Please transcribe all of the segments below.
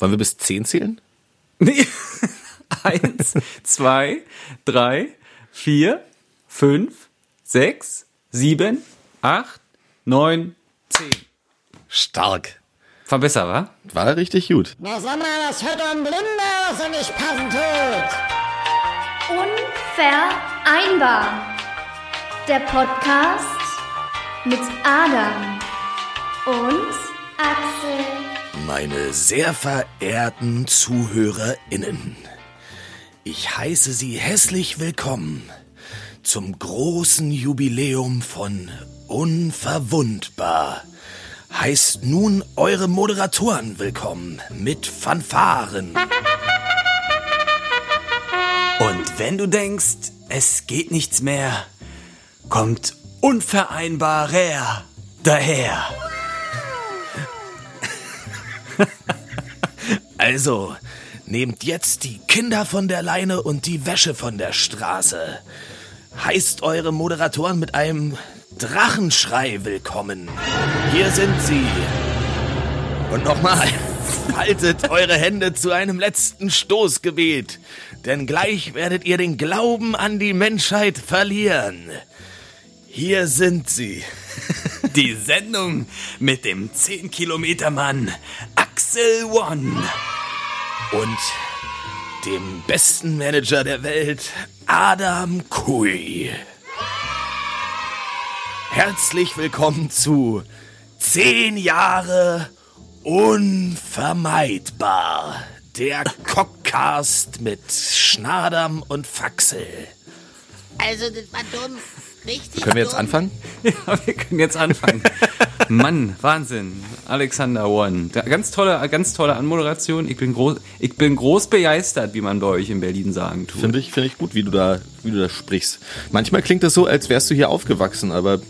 Wollen wir bis zehn zählen? Nee. Eins, zwei, drei, vier, fünf, sechs, sieben, acht, neun, zehn. Stark. War besser, wa? War richtig gut. Na sag mal, das hört doch ein Blinder, was er nicht passen tut. Unvereinbar. Der Podcast mit Adam und Axel. Meine sehr verehrten ZuhörerInnen, ich heiße Sie hässlich willkommen zum großen Jubiläum von Unverwundbar. Heißt nun eure Moderatoren willkommen mit Fanfaren. Und wenn du denkst, es geht nichts mehr, kommt unvereinbarer daher. Also, nehmt jetzt die Kinder von der Leine und die Wäsche von der Straße. Heißt eure Moderatoren mit einem Drachenschrei willkommen. Hier sind sie. Und nochmal, faltet eure Hände zu einem letzten Stoßgebet, denn gleich werdet ihr den Glauben an die Menschheit verlieren. Hier sind sie. Die Sendung mit dem 10 Axel One. und dem besten Manager der Welt, Adam Kui. Herzlich willkommen zu 10 Jahre unvermeidbar. Der Cockcast mit Schnadam und Faxel. Also, das war dumm. Richtig Können wir jetzt dumm. anfangen? Ja, wir können jetzt anfangen. Mann, Wahnsinn. Alexander One. Ganz tolle, ganz tolle Anmoderation. Ich bin groß, ich bin groß begeistert, wie man bei euch in Berlin sagen tut. Finde ich, finde ich gut, wie du da, wie du da sprichst. Manchmal klingt das so, als wärst du hier aufgewachsen, aber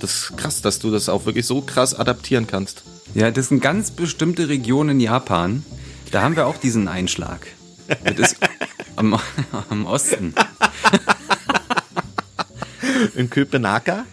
das ist krass, dass du das auch wirklich so krass adaptieren kannst. Ja, das sind ganz bestimmte Regionen in Japan. Da haben wir auch diesen Einschlag. Das ist am, am Osten. In Köpenhagen?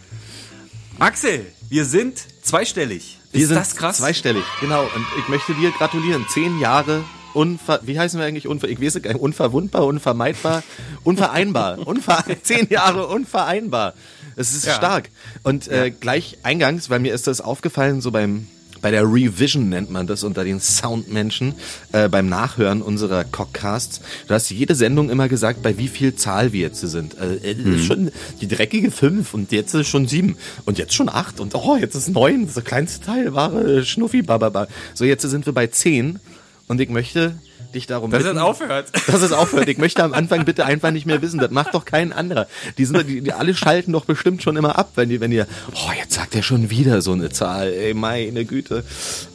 Axel, wir sind zweistellig. Wir ist sind das krass? zweistellig, genau. Und ich möchte dir gratulieren. Zehn Jahre unver... Wie heißen wir eigentlich? Unver ich weiß nicht. Unverwundbar, unvermeidbar, unvereinbar. Unver zehn Jahre unvereinbar. Es ist Ja. stark. Und äh, gleich eingangs, weil mir ist das aufgefallen, so beim... Bei der Revision nennt man das unter den Soundmenschen, äh, beim Nachhören unserer Cockcasts. Du hast jede Sendung immer gesagt, bei wie viel Zahl wir jetzt sind. Äh, äh, ist schon die dreckige fünf und jetzt ist schon sieben und jetzt schon acht und oh, jetzt ist neun. Das ist der kleinste Teil, wahre Schnuffi, bababa. So, jetzt sind wir bei zehn und ich möchte dich darum Dass es bitten, aufhört. dass es aufhört. Ich möchte am Anfang bitte einfach nicht mehr wissen. Das macht doch kein anderer. Die sind, die, die alle schalten doch bestimmt schon immer ab, wenn die, wenn ihr, oh, jetzt sagt er schon wieder so eine Zahl. Ey, meine Güte.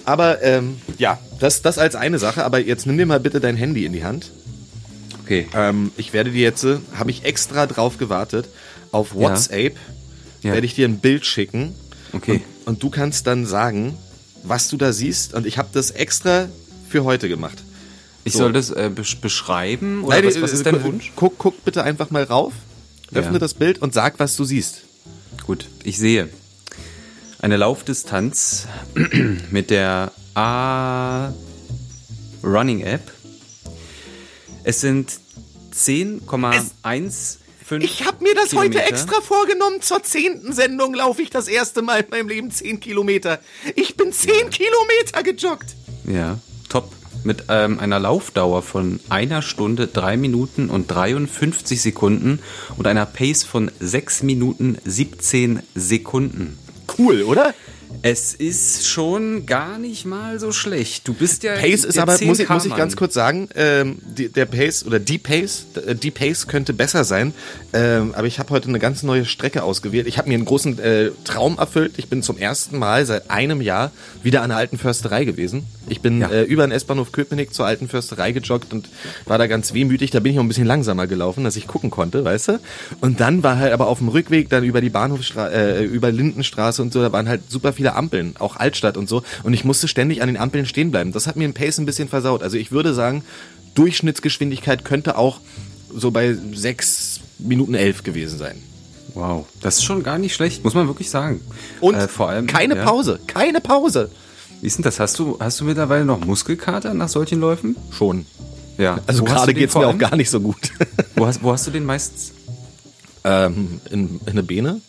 Aber ähm, ja, das, das als eine Sache. Aber jetzt nimm dir mal bitte dein Handy in die Hand. Okay. Ähm, ich werde dir jetzt, äh, habe ich extra drauf gewartet, auf WhatsApp Ja. werde ich dir ein Bild schicken. Okay. Und, und du kannst dann sagen, was du da siehst. Und ich habe das extra für heute gemacht. Ich So. soll das äh, besch beschreiben? Oder Nein, was, äh, was ist dein Wunsch? Guck, guck bitte einfach mal rauf, öffne Ja. das Bild und sag, was du siehst. Gut, ich sehe eine Laufdistanz mit der A Running App. Es sind 10,15 Ich habe mir das heute Kilometer. extra vorgenommen. Zur zehnten Sendung laufe ich das erste Mal in meinem Leben zehn Kilometer. Ich bin zehn Kilometer gejoggt. Ja, top. Mit ähm, einer Laufdauer von einer Stunde, drei Minuten und 53 Sekunden und einer Pace von 6 Minuten 17 Sekunden. Cool, oder? Es ist schon gar nicht mal so schlecht. Du bist ja. Pace ist aber, muss ich, muss ich 10K ganz kurz sagen, ähm, die, der Pace oder die Pace, äh, die Pace könnte besser sein, ähm, aber ich habe heute eine ganz neue Strecke ausgewählt. Ich habe mir einen großen äh, Traum erfüllt. Ich bin zum ersten Mal seit einem Jahr wieder an der alten Försterei gewesen. Ich bin Ja. äh, über den S-Bahnhof Köpenick zur alten Försterei gejoggt und war da ganz wehmütig. Da bin ich auch ein bisschen langsamer gelaufen, dass ich gucken konnte, weißt du? Und dann war halt aber auf dem Rückweg dann über die Bahnhofstraße, äh, über Lindenstraße und so, da waren halt super viele Ampeln, auch Altstadt und so. Und ich musste ständig an den Ampeln stehen bleiben. Das hat mir den Pace ein bisschen versaut. Also ich würde sagen, Durchschnittsgeschwindigkeit könnte auch so bei sechs Minuten elf gewesen sein. Wow, das ist schon gar nicht schlecht, muss man wirklich sagen. Und Äh, vor allem keine ja. Pause, keine Pause. Wie ist denn das? Hast du, hast du mittlerweile noch Muskelkater nach solchen Läufen? Schon. Ja. Also gerade geht's vor mir auch gar nicht so gut. Wo hast, wo hast du den meistens? ähm, in, in eine Beine.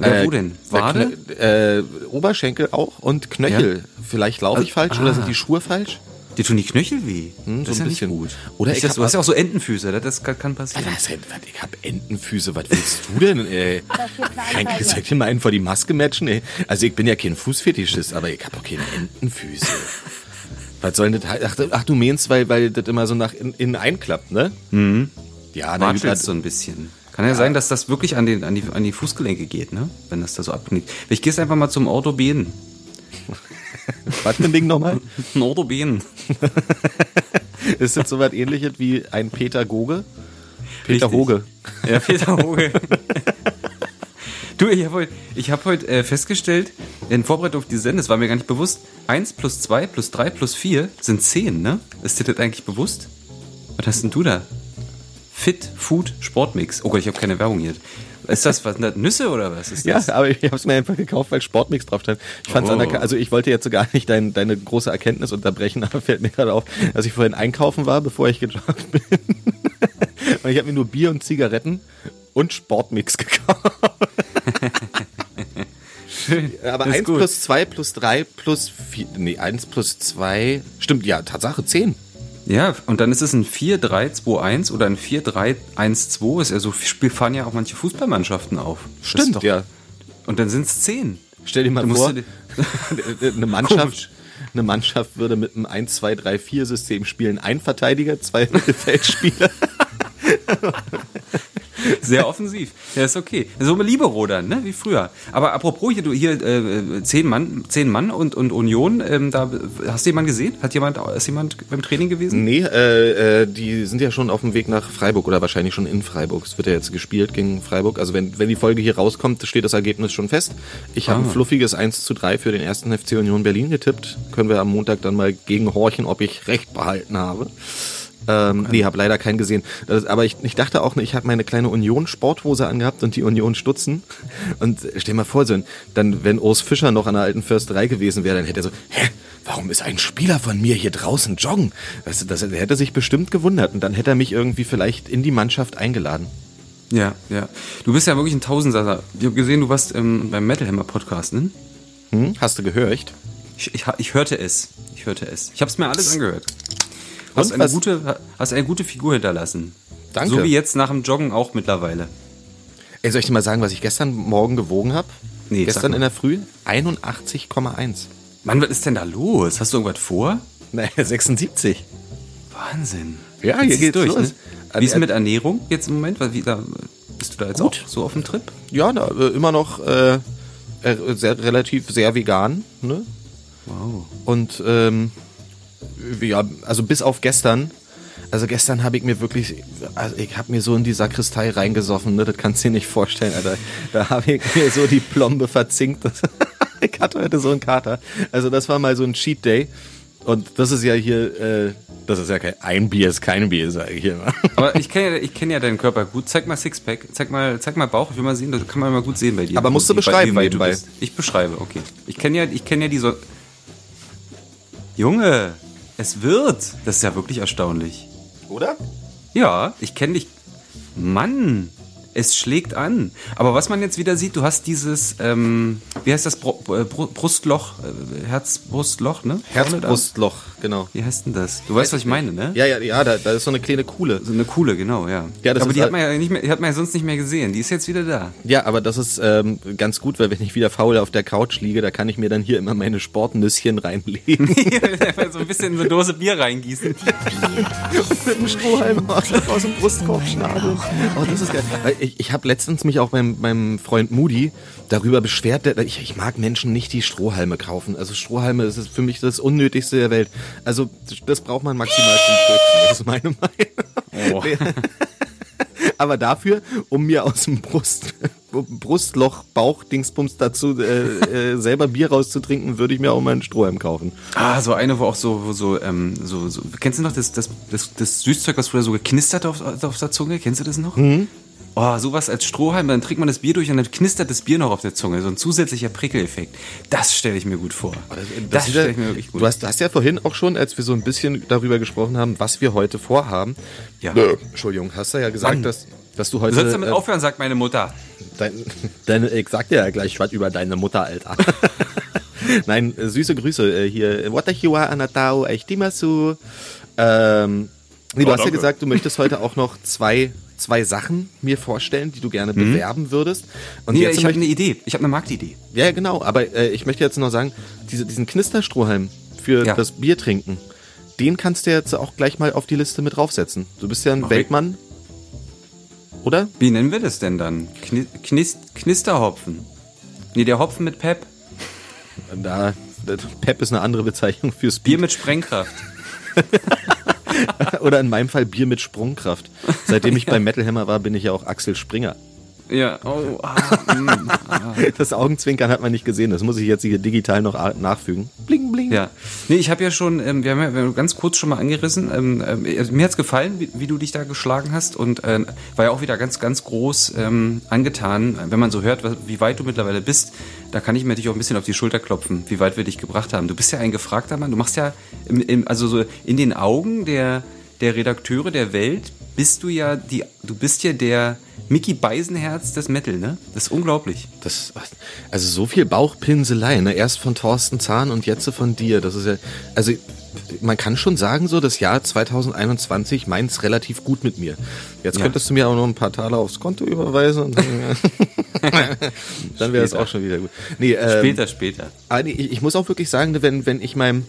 Ja, wo denn? Wade? Äh, Oberschenkel auch und Knöchel. Vielleicht laufe ich Also- falsch oder ah. sind die Schuhe falsch? Dir tun die Knöchel weh. Hm, so das ist ein ja bisschen. nicht gut. Oder ich hab du hast ja auch so Entenfüße, das- das kann, kann passieren. Denn? Was, ich habe Entenfüße, was willst du denn, ey? Kein, soll ich dir mal einen vor die Maske matchen, ey? Also ich bin ja kein Fußfetischist, aber ich habe auch keine Entenfüße. was soll denn das heißen? Ach, du- ach, du meinst, weil, weil das immer so nach innen in einklappt, ne? Mhm. Ja, gut, Watschelst so ein bisschen. Kann ja, sein, dass das wirklich an, den, an, die, an die Fußgelenke geht, ne? Wenn das da so abknickt. Ich gehst einfach mal zum Orthopäden. was für ein Ding nochmal? Ein Orthopäden. Ist das so was ähnliches wie ein Peter Goge? Peter Richtig. Hoge. Ja, Peter Hoge. du, ich habe heute, hab heute äh, festgestellt, in Vorbereitung auf die Sendung, das war mir gar nicht bewusst, 1 plus 2 plus 3 plus 4 sind 10, ne? Ist dir das eigentlich bewusst? Was hast denn du da? Fit Food Sportmix. Oh Gott, ich habe keine Werbung hier. Ist das was? Nüsse oder was ist Ja, das? aber ich habe es mir einfach gekauft, weil Sportmix drauf stand. Ich fand's Oh. anerkannt. Also ich wollte jetzt so gar nicht dein, deine große Erkenntnis unterbrechen, aber fällt mir gerade auf, dass ich vorhin einkaufen war, bevor ich gejoggt bin. und ich habe mir nur Bier und Zigaretten und Sportmix gekauft. Schön. Aber Das ist 1 gut. plus 2 plus 3 plus 4, nee, 1 plus 2, stimmt, ja, Tatsache, 10. Ja, und dann ist es ein 4-3-2-1 oder ein 4-3-1-2. Ist ja so fahren ja auch manche Fußballmannschaften auf. Stimmt, doch- ja. Und dann sind es 10. Stell dir mal vor, eine Mannschaft, Komisch. eine Mannschaft würde mit einem 1, 2, 3, 4 System spielen. Ein Verteidiger, zwei Mittelfeldspieler. Sehr offensiv. Ja, ist okay. So mit Libero dann, ne? Wie früher. Aber apropos hier, du hier äh, zehn Mann, zehn Mann und, und Union, ähm, da hast du jemanden gesehen? Hat jemand, ist jemand beim Training gewesen? Nee, äh, äh, die sind ja schon auf dem Weg nach Freiburg oder wahrscheinlich schon in Freiburg. Es wird ja jetzt gespielt gegen Freiburg. Also wenn, wenn die Folge hier rauskommt, steht das Ergebnis schon fest. Ich habe Ah. ein fluffiges 1 zu 3 für den ersten FC Union Berlin getippt. Können wir am Montag dann mal gegenhorchen, ob ich recht behalten habe. Ähm, Nee, habe leider keinen gesehen. Das, aber ich, ich dachte auch, ich habe meine kleine Union-Sporthose angehabt und die Union-Stutzen. Und stell mal vor, so, dann, wenn Urs Fischer noch an der alten Försterei gewesen wäre, dann hätte er so, hä, warum ist ein Spieler von mir hier draußen joggen? Weißt du, das, er hätte sich bestimmt gewundert und dann hätte er mich irgendwie vielleicht in die Mannschaft eingeladen. Ja, ja. Du bist ja wirklich ein Tausendsasser. Ich habe gesehen, du warst ähm, beim Metal Hammer Podcast, ne? Hm? Hast du gehört? Ich, ich, ich hörte es. Ich hörte es. Ich habe es mir alles angehört. Hast Und eine, was- gute, hast eine gute Figur hinterlassen. Danke. So wie jetzt nach dem Joggen auch mittlerweile. Ey, soll ich dir mal sagen, was ich gestern Morgen gewogen habe? Nee, Gestern in der Früh 81,1. Mann, was ist denn da los? Hast du irgendwas vor? Nein, 76. Wahnsinn. Ja, Jetzt hier geht's durch, los. Ne? Wie ist denn mit Ernährung jetzt im Moment? Wie, da, bist du da jetzt Gut. auch so auf dem Trip? Ja, da, äh, immer noch äh, äh, sehr, relativ sehr vegan. Ne? Wow. Und ähm, ja, also bis auf gestern. Also gestern habe ich mir wirklich, also ich habe mir so in die Sakristei reingesoffen, ne? Das kannst du dir nicht vorstellen, Alter. Da habe ich mir so die Plombe verzinkt. Ich hatte heute so einen Kater. Also das war mal so ein Cheat Day. Und das ist ja hier, äh, das ist ja kein, ein Bier ist kein Bier, sage ich hier mal. Aber ich kenne ja, ich kenn ja deinen Körper gut. Zeig mal Sixpack, zeig mal, zeig mal Bauch, ich will mal sehen, das kann man mal gut sehen bei dir. Aber musst du beschreiben wie weit du bist. Ich beschreibe, okay. Ich kenne ja, ich kenne ja die so. Junge, es wird. Das ist ja wirklich erstaunlich. Oder? Ja, ich kenne dich. Mann, es schlägt an. Aber was man jetzt wieder sieht, du hast dieses, ähm, wie heißt das, Bro äh, Bru- Brustloch, äh, Herzbrustloch, ne? Herzbrustloch, genau. Wie heißt denn das? Du weißt, was ich meine, ne? Ja, ja, ja, da, da ist so eine kleine Kuhle. So eine coole, genau, ja. Ja, Aber die halt- hat man ja nicht mehr, die hat man ja sonst nicht mehr gesehen. Die ist jetzt wieder da. Ja, aber das ist ähm, ganz gut, weil wenn ich wieder faul auf der Couch liege, da kann ich mir dann hier immer meine Sportnüsschen reinlegen. Einfach so ein bisschen in so eine Dose Bier reingießen. mit dem Strohhalm aus, dem Brustkorb schnadeln. Oh, das ist geil. Ich, ich habe letztens mich auch beim, beim Freund Moody darüber beschwert, der- ich, ich mag Menschen nicht, die Strohhalme kaufen. Also Strohhalme, ist für mich das Unnötigste der Welt. Also das braucht man maximal zum Koksen, das ist meine Meinung. Oh. Aber dafür, um mir aus dem Brust, Brustloch, Bauch, Dingsbums dazu äh, äh, selber Bier rauszutrinken, würde ich mir auch mal einen Strohhalm kaufen. Ah, so eine, wo auch so, wo so, ähm, so, so, kennst du noch das, das, das, das Süßzeug, was früher so geknistert auf, auf der Zunge? Kennst du das noch? Oh, sowas als Strohhalm, dann trinkt man das Bier durch und dann knistert das Bier noch auf der Zunge. So ein zusätzlicher Prickeleffekt. Das stelle ich mir gut vor. Das, ist stelle ja- ich mir wirklich gut Du hast, hast ja vorhin auch schon, als wir so ein bisschen darüber gesprochen haben, was wir heute vorhaben. Ja. Äh, Entschuldigung, hast du ja gesagt, Mann. dass, dass du Du heute. sollst damit äh, aufhören, sagt meine Mutter. Dein, deine, ich sag dir ja gleich was über deine Mutter, Alter. Nein, äh, süße Grüße äh, hier. Watachiwa Anatao Echtimasu. Ähm, nee, du hast ja gesagt, du möchtest heute auch noch zwei, zwei Sachen mir vorstellen, die du gerne bewerben würdest. Und Nee, jetzt ich habe eine Idee. Ich habe eine Marktidee. ja, genau, aber äh, ich möchte jetzt noch sagen, diese, diesen Knisterstrohhalm für Ja. das Bier trinken, den kannst du jetzt auch gleich mal auf die Liste mit draufsetzen. Du bist ja ein Mach ich. Weltmann. Oder? Wie nennen wir das denn dann? Kni Knist Knisterhopfen. Nee, der Hopfen mit Pep. Da, Pep ist eine andere Bezeichnung fürs Bier Bier. mit Sprengkraft. Oder in meinem Fall Bier mit Sprungkraft. Seitdem ich beim Metal Hammer war, bin ich ja auch Axel Springer. Ja, oh, ah, mm, ah. Das Augenzwinkern hat man nicht gesehen. Das muss ich jetzt hier digital noch nachfügen. Bling, bling. Ja. Nee, ich habe ja schon, ähm, wir haben ja wir haben ganz kurz schon mal angerissen. Ähm, ähm, mir hat's gefallen, wie, wie du dich da geschlagen hast und ähm, war ja auch wieder ganz, ganz groß ähm, angetan. Wenn man so hört, wie weit du mittlerweile bist, da kann ich mir dich auch ein bisschen auf die Schulter klopfen, wie weit wir dich gebracht haben. Du bist ja ein gefragter Mann. Du machst ja, im, im, also so in den Augen der, der Redakteure der Welt bist du ja die, du bist ja der Mickey Beisenherz des Metal, ne? Das ist unglaublich. Das, also so viel Bauchpinselei, ne? Erst von Thorsten Zahn und jetzt von dir. Das ist ja, also man kann schon sagen, so das Jahr 2021 meint's relativ gut mit mir. Jetzt Ja. könntest du mir auch noch ein paar Taler aufs Konto überweisen und dann, dann wäre es auch schon wieder gut. Nee, ähm, Später, später. Ah, ich, ich muss auch wirklich sagen, wenn, wenn ich meinem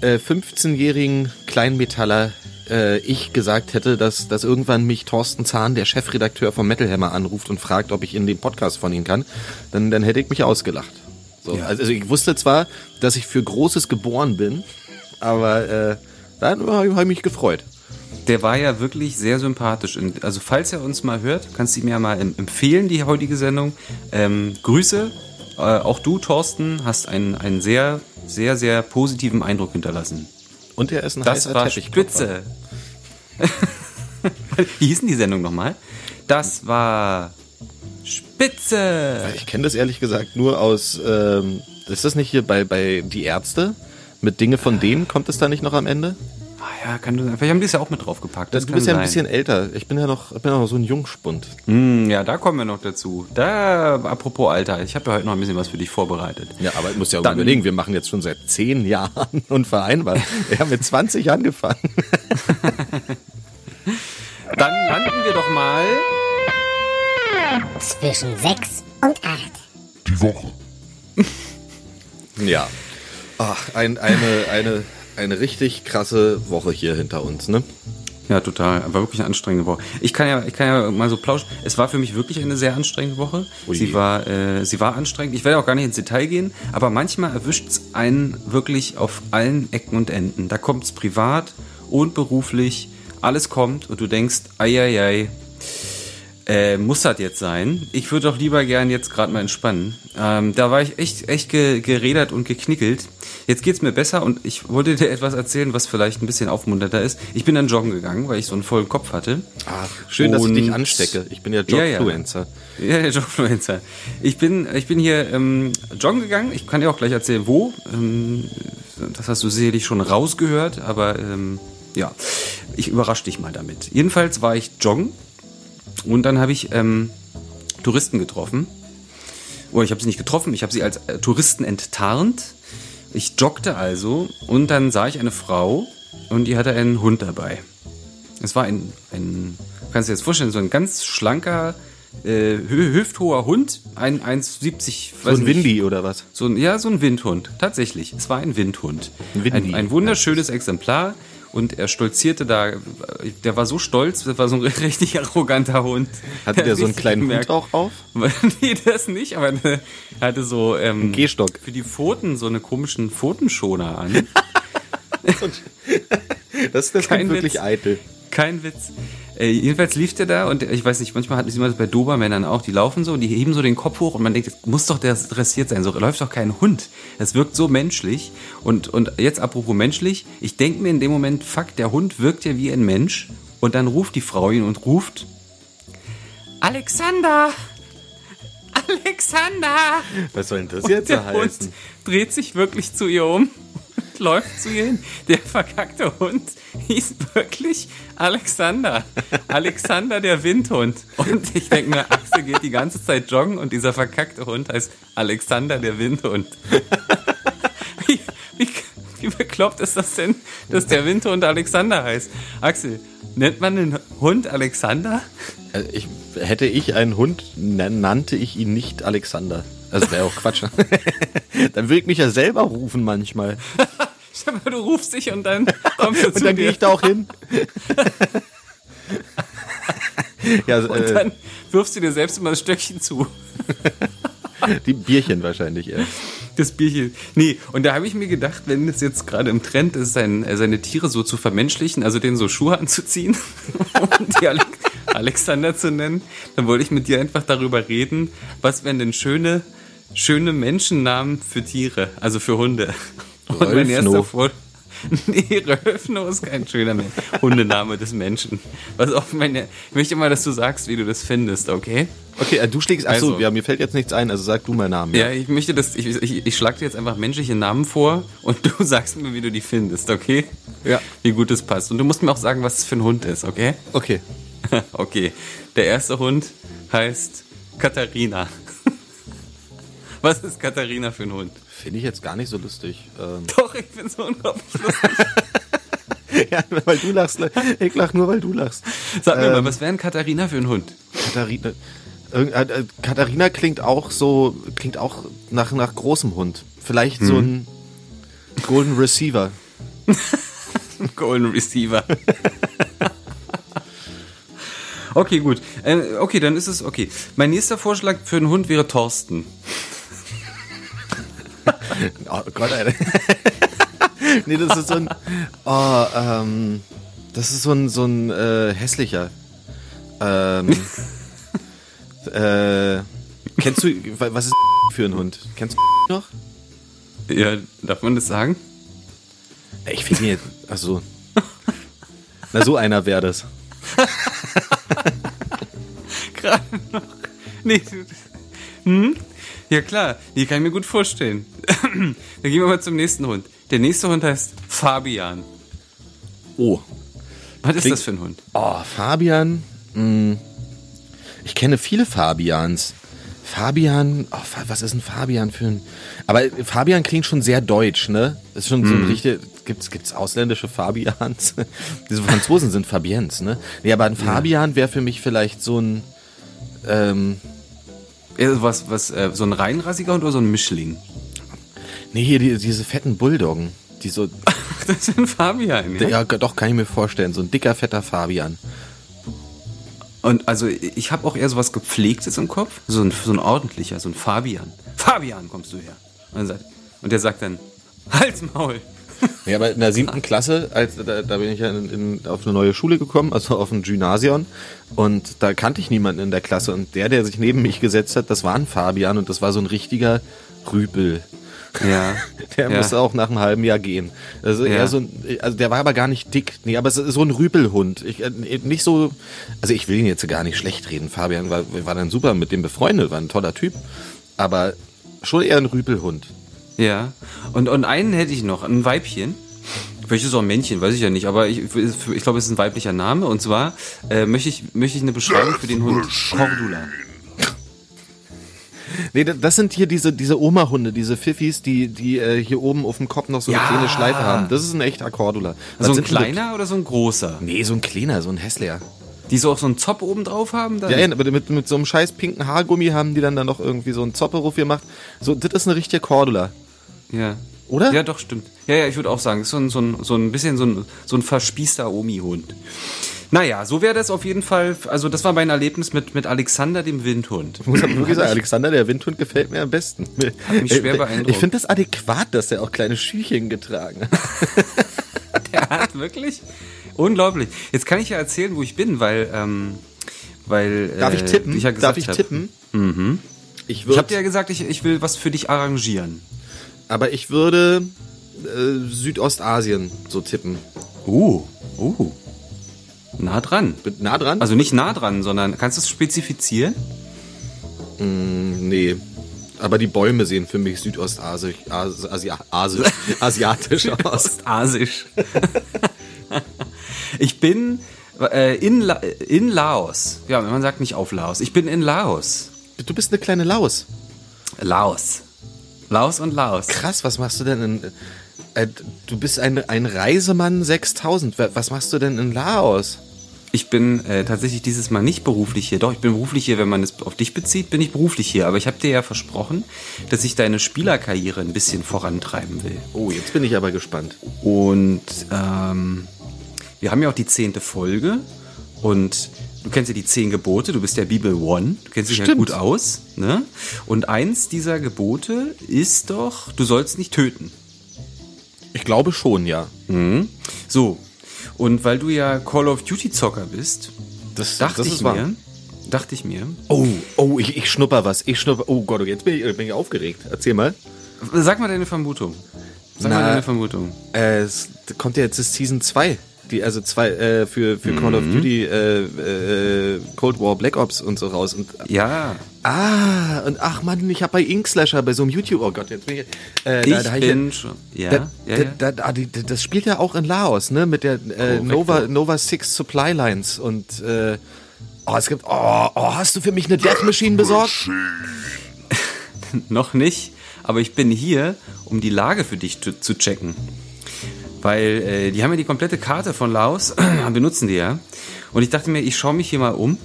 äh, 15-jährigen Kleinmetaller äh, ich gesagt hätte, dass, dass irgendwann mich Thorsten Zahn, der Chefredakteur vom Metal Hammer, anruft und fragt, ob ich in den Podcast von ihm kann, dann, dann hätte ich mich ausgelacht. So, Ja. also ich wusste zwar, dass ich für Großes geboren bin, aber äh, dann habe ich mich gefreut. Der war ja wirklich sehr sympathisch. Und Also falls er uns mal hört, kannst du ihm ja mal em- empfehlen, die heutige Sendung. Ähm, Grüße. Äh, auch du, Thorsten, hast einen, einen sehr, sehr, sehr positiven Eindruck hinterlassen. Und er ist ein Das heißer war spitze. Wie hieß denn die Sendung nochmal? Das war spitze. Ich kenne das ehrlich gesagt nur aus, ähm, ist das nicht hier bei, bei Die Ärzte? Mit Dinge von denen kommt es da nicht noch am Ende? Ah ja, kann du, vielleicht haben die es ja auch mit draufgepackt. Das du bist ja ein sein. bisschen älter. Ich bin ja noch, ich bin ja noch so ein Jungspund. Hm, ja, da kommen wir noch dazu. Da, apropos Alter, ich habe ja heute noch ein bisschen was für dich vorbereitet. Ja, aber ich muss ja auch Dann- überlegen, wir machen jetzt schon seit zehn Jahren unvereinbar. Wir haben mit 20 angefangen. Dann landen wir doch mal Zwischen 6 und 8. Die Woche. Ja. Ach, ein, eine, eine, eine richtig krasse Woche hier hinter uns, ne? Ja, total. War wirklich eine anstrengende Woche. Ich kann ja, ich kann ja mal so plauschen. Es war für mich wirklich eine sehr anstrengende Woche. Ui. Sie war, äh, sie war anstrengend. Ich werde auch gar nicht ins Detail gehen, aber manchmal erwischt es einen wirklich auf allen Ecken und Enden. Da kommt es privat und beruflich. Alles kommt und du denkst, ei, ei, ei, äh, muss das jetzt sein? Ich würde doch lieber gern jetzt gerade mal entspannen. Ähm, da war ich echt, echt ge geredert und geknickelt. Jetzt geht's mir besser und ich wollte dir etwas erzählen, was vielleicht ein bisschen aufmunternder ist. Ich bin dann joggen gegangen, weil ich so einen vollen Kopf hatte. Ach, schön, dass ich dich Und- anstecke. Ich bin ja Ja, ja. Jogfluencer. Ja, der Jogfluencer. Ich bin, ich bin hier ähm, joggen gegangen. Ich kann dir auch gleich erzählen, wo. Ähm, das hast du sicherlich schon rausgehört, aber ähm, ja, ich überrasche dich mal damit. Jedenfalls war ich joggen und dann habe ich ähm, Touristen getroffen. Oder ich habe sie nicht getroffen, ich habe sie als äh, Touristen enttarnt. Ich joggte also und dann sah ich eine Frau und die hatte einen Hund dabei. Es war ein, ein kannst du dir jetzt vorstellen, so ein ganz schlanker, äh, hü- hüfthoher Hund, ein 1,70, So ein Windy oder was? so ein, ja, so ein Windhund, tatsächlich. Es war ein Windhund. Ein Windy. Ein, ein wunderschönes Exemplar. Und er stolzierte da, der war so stolz, das war so ein richtig arroganter Hund. Hatte der so einen kleinen Hut gemerkt. auch auf? nee, das nicht, aber er hatte so ähm, Gehstock. für die Pfoten so eine komischen Pfotenschoner an. Das ist das Kein wirklich Witz. eitel. Kein Witz. Äh, jedenfalls lief der da und ich weiß nicht, manchmal hat man das bei Dobermännern auch, die laufen so, die heben so den Kopf hoch und man denkt, das muss doch der dressiert sein, so läuft doch kein Hund. Das wirkt so menschlich. Und, und jetzt apropos menschlich, ich denke mir in dem Moment, fuck, der Hund wirkt ja wie ein Mensch und dann ruft die Frau ihn und ruft, Alexander! Alexander! Was soll denn das jetzt der heißen? Hund dreht sich wirklich zu ihr um und läuft zu ihr hin. Der verkackte Hund hieß wirklich Alexander. Alexander der Windhund. Und ich denke mir, Axel geht die ganze Zeit joggen und dieser verkackte Hund heißt Alexander der Windhund. Wie, wie, wie bekloppt ist das denn, dass der Windhund Alexander heißt? Axel, nennt man den Hund Alexander? Äh, Ich, hätte ich einen Hund, na- nannte ich ihn nicht Alexander. Also wäre auch Quatsch. dann würde ich mich ja selber rufen manchmal. Stell mal, du rufst dich und dann kommst du zu Und dann dir. gehe ich da auch hin. ja, Und äh, dann wirfst du dir selbst immer das Stöckchen zu. die Bierchen wahrscheinlich eher. Das Bierchen. Nee, und da habe ich mir gedacht, wenn es jetzt gerade im Trend ist, sein, äh, seine Tiere so zu vermenschlichen, also denen so Schuhe anzuziehen und die Ale Alexander zu nennen, dann wollte ich mit dir einfach darüber reden, was wären denn schöne, schöne Menschennamen für Tiere, also für Hunde. Und mein Rölfno. erster Vor Nee, Rölfno ist kein schöner Men- Hundename des Menschen. Was auch meine, ich möchte mal, dass du sagst, wie du das findest, okay? Okay, äh, du schlägst. Achso, Also. ja, mir fällt jetzt nichts ein, also sag du mal Namen. Ja, ich möchte das, ich, ich, ich schlage dir jetzt einfach menschliche Namen vor und du sagst mir, wie du die findest, okay? Ja. Wie gut es passt. Und du musst mir auch sagen, was es für ein Hund ist, okay? Okay. okay. Der erste Hund heißt Katharina. was ist Katharina für ein Hund? Finde ich jetzt gar nicht so lustig. Ähm, Doch, ich bin so unglaublich lustig. ja, weil du lachst. Ich lach nur, weil du lachst. Sag mir Ähm. mal, was wäre ein Katharina für ein Hund? Katharina, irgend- äh, äh, Katharina klingt auch so, klingt auch nach, nach großem Hund. Vielleicht so ein Golden Receiver. Golden Receiver. okay, gut. Äh, okay, dann ist es okay. Mein nächster Vorschlag für einen Hund wäre Thorsten. Oh Gott, Alter. nee, das ist so ein. Oh, ähm, das ist so ein, so ein äh, hässlicher. Ähm, äh, kennst du, wa- was ist für ein Hund? Kennst du noch? Ja, darf man das sagen? Ich finde ihn jetzt, also. Na, so einer wäre das. Gerade noch. Nee. Hm? Ja klar, die kann ich mir gut vorstellen. Dann gehen wir mal zum nächsten Hund. Der nächste Hund heißt Fabian. Oh. Was ist Klingt- das für ein Hund? Oh, Fabian. Mh, ich kenne viele Fabians. Fabian, oh, was ist ein Fabian für ein. Aber Fabian klingt schon sehr deutsch, ne? Das ist schon so ein richtig. Gibt's, gibt's ausländische Fabians? Diese Franzosen sind Fabiens, ne? Nee, aber ein Fabian wäre für mich vielleicht so ein. Ähm, Ja, Was, was, äh, so ein reinrassiger Hund oder so ein Mischling? nee, hier die, diese fetten Bulldoggen. Die so. Das ist ein Fabian, ja. Ja, doch, kann ich mir vorstellen. So ein dicker, fetter Fabian. Und also ich habe auch eher so was Gepflegtes im Kopf. So ein, so ein ordentlicher, so ein Fabian. Fabian, kommst du her. Und, er sagt, und der sagt dann, Halt's Maul. Ja, aber in der siebten Klasse, als, da, da bin ich ja in, in, auf eine neue Schule gekommen, also auf ein Gymnasium. Und da kannte ich niemanden in der Klasse. Und der, der sich neben mich gesetzt hat, das war ein Fabian und das war so ein richtiger Rüpel. Ja. Der ja. musste auch nach einem halben Jahr gehen. Also, Ja. eher so ein, also der war aber gar nicht dick. Nee, aber es ist so ein Rüpelhund. Ich, äh, nicht so, also ich will ihn jetzt gar nicht schlecht reden. Fabian war, war dann super mit dem befreundet, war ein toller Typ. Aber schon eher ein Rüpelhund. Ja. Und, und einen hätte ich noch, ein Weibchen. Vielleicht ist es auch ein Männchen, weiß ich ja nicht, aber ich, ich glaube, es ist ein weiblicher Name. Und zwar äh, möchte, ich, möchte ich eine Beschreibung für den Hund Cordula. Nee, da- das sind hier diese, diese Oma-Hunde, diese Pfiffis, die, die äh, hier oben auf dem Kopf noch so eine Ja. kleine Schleife haben. Das ist ein echter Cordula. Was So ein kleiner oder so ein großer? Nee, so ein kleiner, so ein hässlicher. Die so auch so einen Zopf oben drauf haben? Dann? Ja, ja, aber mit, mit so einem scheiß pinken Haargummi haben die dann da noch irgendwie so einen Zopperruf gemacht. So, das ist eine richtige Cordula. Ja. Oder? Ja, doch, stimmt. Ja, ja, ich würde auch sagen, es ist so ein, so ein, so ein bisschen so ein, so ein verspießter Omi-Hund. Naja, so wäre das auf jeden Fall. Also, das war mein Erlebnis mit, mit Alexander, dem Windhund. Ich muss aber wirklich sagen, Alexander, der Windhund gefällt mir am besten. Hat mich schwer beeindruckt. Ich finde das adäquat, dass er auch kleine Schüchchen getragen hat. Der hat wirklich unglaublich. Jetzt kann ich ja erzählen, wo ich bin, weil, ähm, weil. Darf ich äh, tippen? Ich ja Darf gesagt ich hab. tippen? Mhm. Ich Ich habe dir ja gesagt, ich, ich will was für dich arrangieren. Aber ich würde äh, Südostasien so tippen. Uh, uh. Nah dran. Nah dran? Also nicht nah dran, sondern kannst du es spezifizieren? nee. Aber die Bäume sehen für mich südostasisch, Asi, Asi, Asi, asiatisch aus. Ostasisch. ich bin äh, in, La in Laos. Ja, man sagt nicht auf Laos. Ich bin in Laos. Du bist eine kleine Laus. Laos. Laos und Laos. Krass, was machst du denn in. Äh, du bist ein, ein Reisemann 6000. Wa- Was machst du denn in Laos? Ich bin äh, tatsächlich dieses Mal nicht beruflich hier. Doch, ich bin beruflich hier, wenn man es auf dich bezieht, bin ich beruflich hier. Aber ich habe dir ja versprochen, dass ich deine Spielerkarriere ein bisschen vorantreiben will. Oh, jetzt bin ich aber gespannt. Und ähm, wir haben ja auch die zehnte Folge. Und du kennst ja die zehn Gebote, du bist ja Bibel One, du kennst dich ja gut aus. Ne? Und eins dieser Gebote ist doch, du sollst nicht töten. Ich glaube schon, ja. So, und weil du ja Call of Duty Zocker bist, Das, dachte das ich wahr. mir, dachte ich mir, Oh, oh, ich, ich schnupper was. Ich schnupper. Oh Gott, jetzt bin ich, bin ich aufgeregt. Erzähl mal. sag mal deine Vermutung. Sag mal Na, deine Vermutung. Äh, es kommt ja jetzt das Season 2. Die, also zwei, äh, für, für Call of Duty, äh, äh, Cold War, Black Ops und so raus. Und, Ja, ah, und ach man, ich habe bei Inkslasher, bei so einem YouTube, oh Gott, jetzt bin ich, äh, ich da, da bin ja, schon. Ja, da, ja, da, ja. Da, da, die- das spielt ja auch in Laos, ne, mit der äh, Korrekt, Nova, ja. Nova Six Supply Lines und, äh, oh, es gibt, oh, oh, hast du für mich eine Death Machine besorgt? Noch nicht, aber ich bin hier, um die Lage für dich zu, zu checken. Weil äh, die haben ja die komplette Karte von Laos, benutzen die ja. Und ich dachte mir, ich schaue mich hier mal um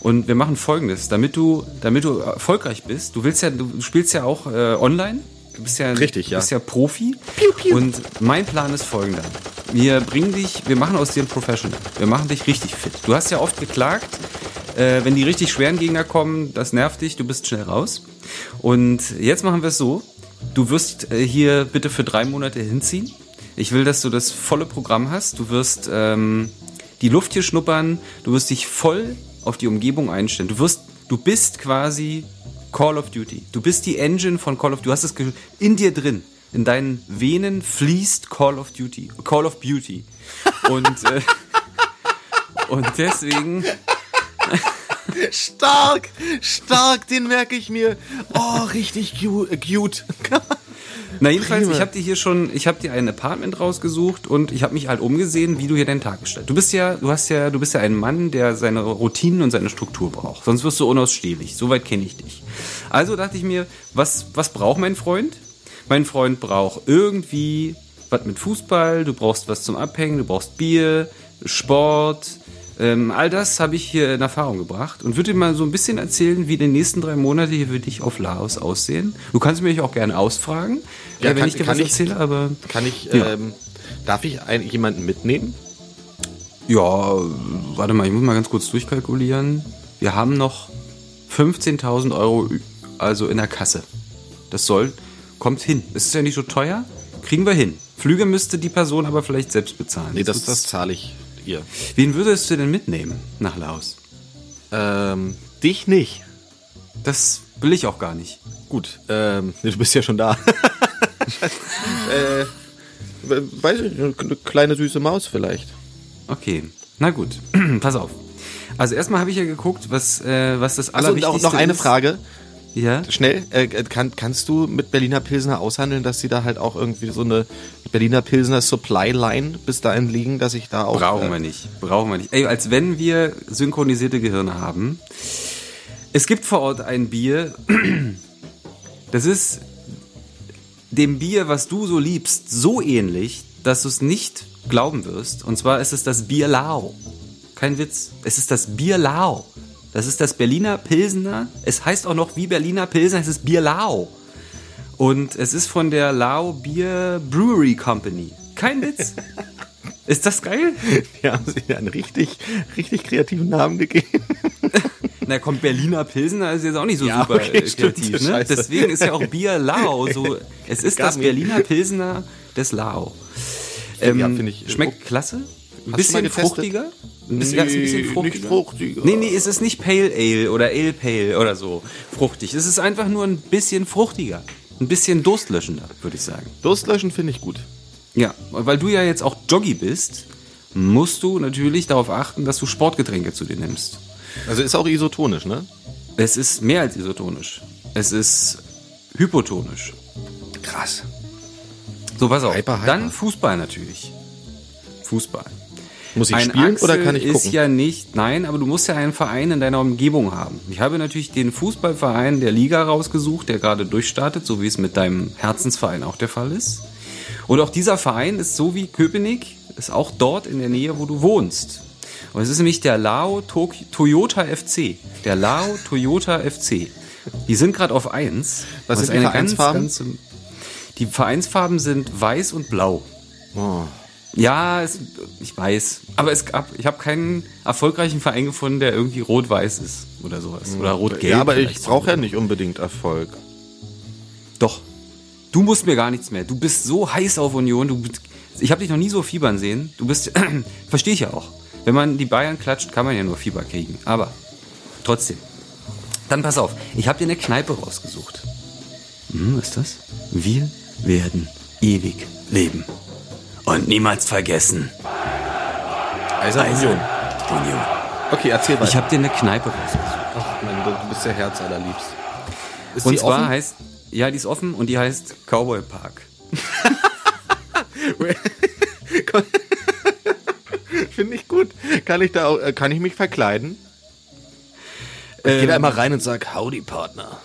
und wir machen folgendes, damit du, damit du erfolgreich bist. Du willst ja, du spielst ja auch äh, online. Du bist ja, Richtig, ja. Du bist ja Profi. Und mein Plan ist folgender. Wir bringen dich, wir machen aus dir ein Professional. Wir machen dich richtig fit. Du hast ja oft geklagt, äh, wenn die richtig schweren Gegner kommen, das nervt dich, du bist schnell raus. Und jetzt machen wir es so. Du wirst äh, hier bitte für drei Monate hinziehen. Ich will, dass du das volle Programm hast. Du wirst ähm, die Luft hier schnuppern. Du wirst dich voll auf die Umgebung einstellen. Du wirst, du bist quasi Call of Duty. Du bist die Engine von Call of Duty. Du hast es in dir drin. In deinen Venen fließt Call of Duty. Call of Beauty. Und, äh, und deswegen, Stark, stark, den merke ich mir. Oh, richtig cute. na jedenfalls, Prima. ich habe dir hier schon, ich habe dir ein Apartment rausgesucht und ich habe mich halt umgesehen, wie du hier deinen Tag gestaltest. Du bist ja, du hast ja, du bist ja ein Mann, der seine Routinen und seine Struktur braucht. Sonst wirst du unausstehlich. Soweit kenne ich dich. Also dachte ich mir, was, was braucht mein Freund? Mein Freund braucht irgendwie was mit Fußball, du brauchst was zum Abhängen, du brauchst Bier, Sport. Ähm, all das habe ich hier in Erfahrung gebracht und würde dir mal so ein bisschen erzählen, wie die nächsten drei Monate hier für dich auf Laos aussehen. Du kannst mich auch gerne ausfragen, Ja, äh, wenn kann- ich dir was ich- erzähle, aber Kann ich, Ja. ähm, darf ich ein, jemanden mitnehmen? ja, warte mal, ich muss mal ganz kurz durchkalkulieren. Wir haben noch 15.000 Euro, also in der Kasse. Das soll, kommt hin. Es ist ja nicht so teuer, kriegen wir hin. Flüge müsste die Person aber vielleicht selbst bezahlen. Nee, das, ist- das zahle ich ihr. Wen würdest du denn mitnehmen nach Laos? Ähm, dich nicht. Das will ich auch gar nicht. Gut, ähm, du bist ja schon da. äh, we- weiß ich, eine kleine süße Maus vielleicht. Okay, na gut, pass auf. Also erstmal habe ich ja geguckt, was, äh, was das Achso, und Allerwichtigste auch noch eine ist. Frage. Ja? Schnell, äh, kann, kannst du mit Berliner Pilsner aushandeln, dass sie da halt auch irgendwie so eine Berliner Pilsner Supply Line bis dahin liegen, dass ich da auch. Brauchen äh, wir nicht. Brauchen wir nicht. Ey, als wenn wir synchronisierte Gehirne haben. Es gibt vor Ort ein Bier. Das ist dem Bier, was du so liebst, so ähnlich, dass du es nicht glauben wirst. Und zwar ist es das Bier Lao. Kein Witz. Es ist das Bier Lao. Das ist das Berliner Pilsener. Es heißt auch noch wie Berliner Pilsener, es ist Bier Lao. Und es ist von der Lao Beer Brewery Company. Kein Witz. Ist das geil? Die haben sie einen richtig, richtig kreativen Namen gegeben. Na kommt Berliner Pilsener ist jetzt auch nicht so Ja, super okay, äh, stimmt, kreativ. Ne? scheiße. Deswegen ist ja auch Bier Lao so. Es ist das Berliner Pilsener des Lao. Ähm, Ja, finde ich- Schmeckt klasse. Ein bisschen fruchtiger. Ja, ist ein nicht bisschen fruchtiger. fruchtiger. Nee, nee, es ist nicht Pale Ale oder Ale Pale oder so fruchtig. Es ist einfach nur ein bisschen fruchtiger. Ein bisschen durstlöschender, würde ich sagen. Durstlöschen finde ich gut. Ja, weil du ja jetzt auch Joggi bist musst du natürlich darauf achten, dass du Sportgetränke zu dir nimmst. Also ist auch isotonisch, ne? Es ist mehr als isotonisch. Es ist hypotonisch. Krass. So, pass auf. Hyper, hyper. Dann Fußball natürlich. Fußball. Muss ich Ein spielen Axel oder kann ich ist gucken? ja nicht, nein, aber du musst ja einen Verein in deiner Umgebung haben. Ich habe natürlich den Fußballverein der Liga rausgesucht, der gerade durchstartet, so wie es mit deinem Herzensverein auch der Fall ist. Und auch dieser Verein ist so wie Köpenick, ist auch dort in der Nähe, wo du wohnst. Und es ist nämlich der Lao Tok Toyota FC. Der Lao Toyota FC. Die sind gerade auf 1. Was sind die Vereinsfarben? die Vereinsfarben sind weiß und blau. Oh. Ja, es, ich weiß. Aber es gab, ich habe keinen erfolgreichen Verein gefunden, der irgendwie rot-weiß ist oder sowas. Oder rot-gelb. Ja, aber ich brauche ja nicht unbedingt Erfolg. Doch. Du musst mir gar nichts mehr. Du bist so heiß auf Union. Du, ich habe dich noch nie so fiebern sehen. Du bist, verstehe ich ja auch. Wenn man die Bayern klatscht, kann man ja nur Fieber kriegen. Aber trotzdem. Dann pass auf. Ich habe dir eine Kneipe rausgesucht. Hm, was ist das? Wir werden ewig leben. Und niemals vergessen. Also Union. Union. Okay, erzähl Ich weiter. habe dir eine Kneipe rausgesucht. Ach, Mann, du bist der Herz allerliebst. Ist Und die zwar offen? heißt, ja, die ist offen und die heißt Cowboy Park. Finde ich gut. Kann ich da auch, äh, kann ich mich verkleiden? Ich gehe da Ähm, immer rein und sag, howdy, Partner.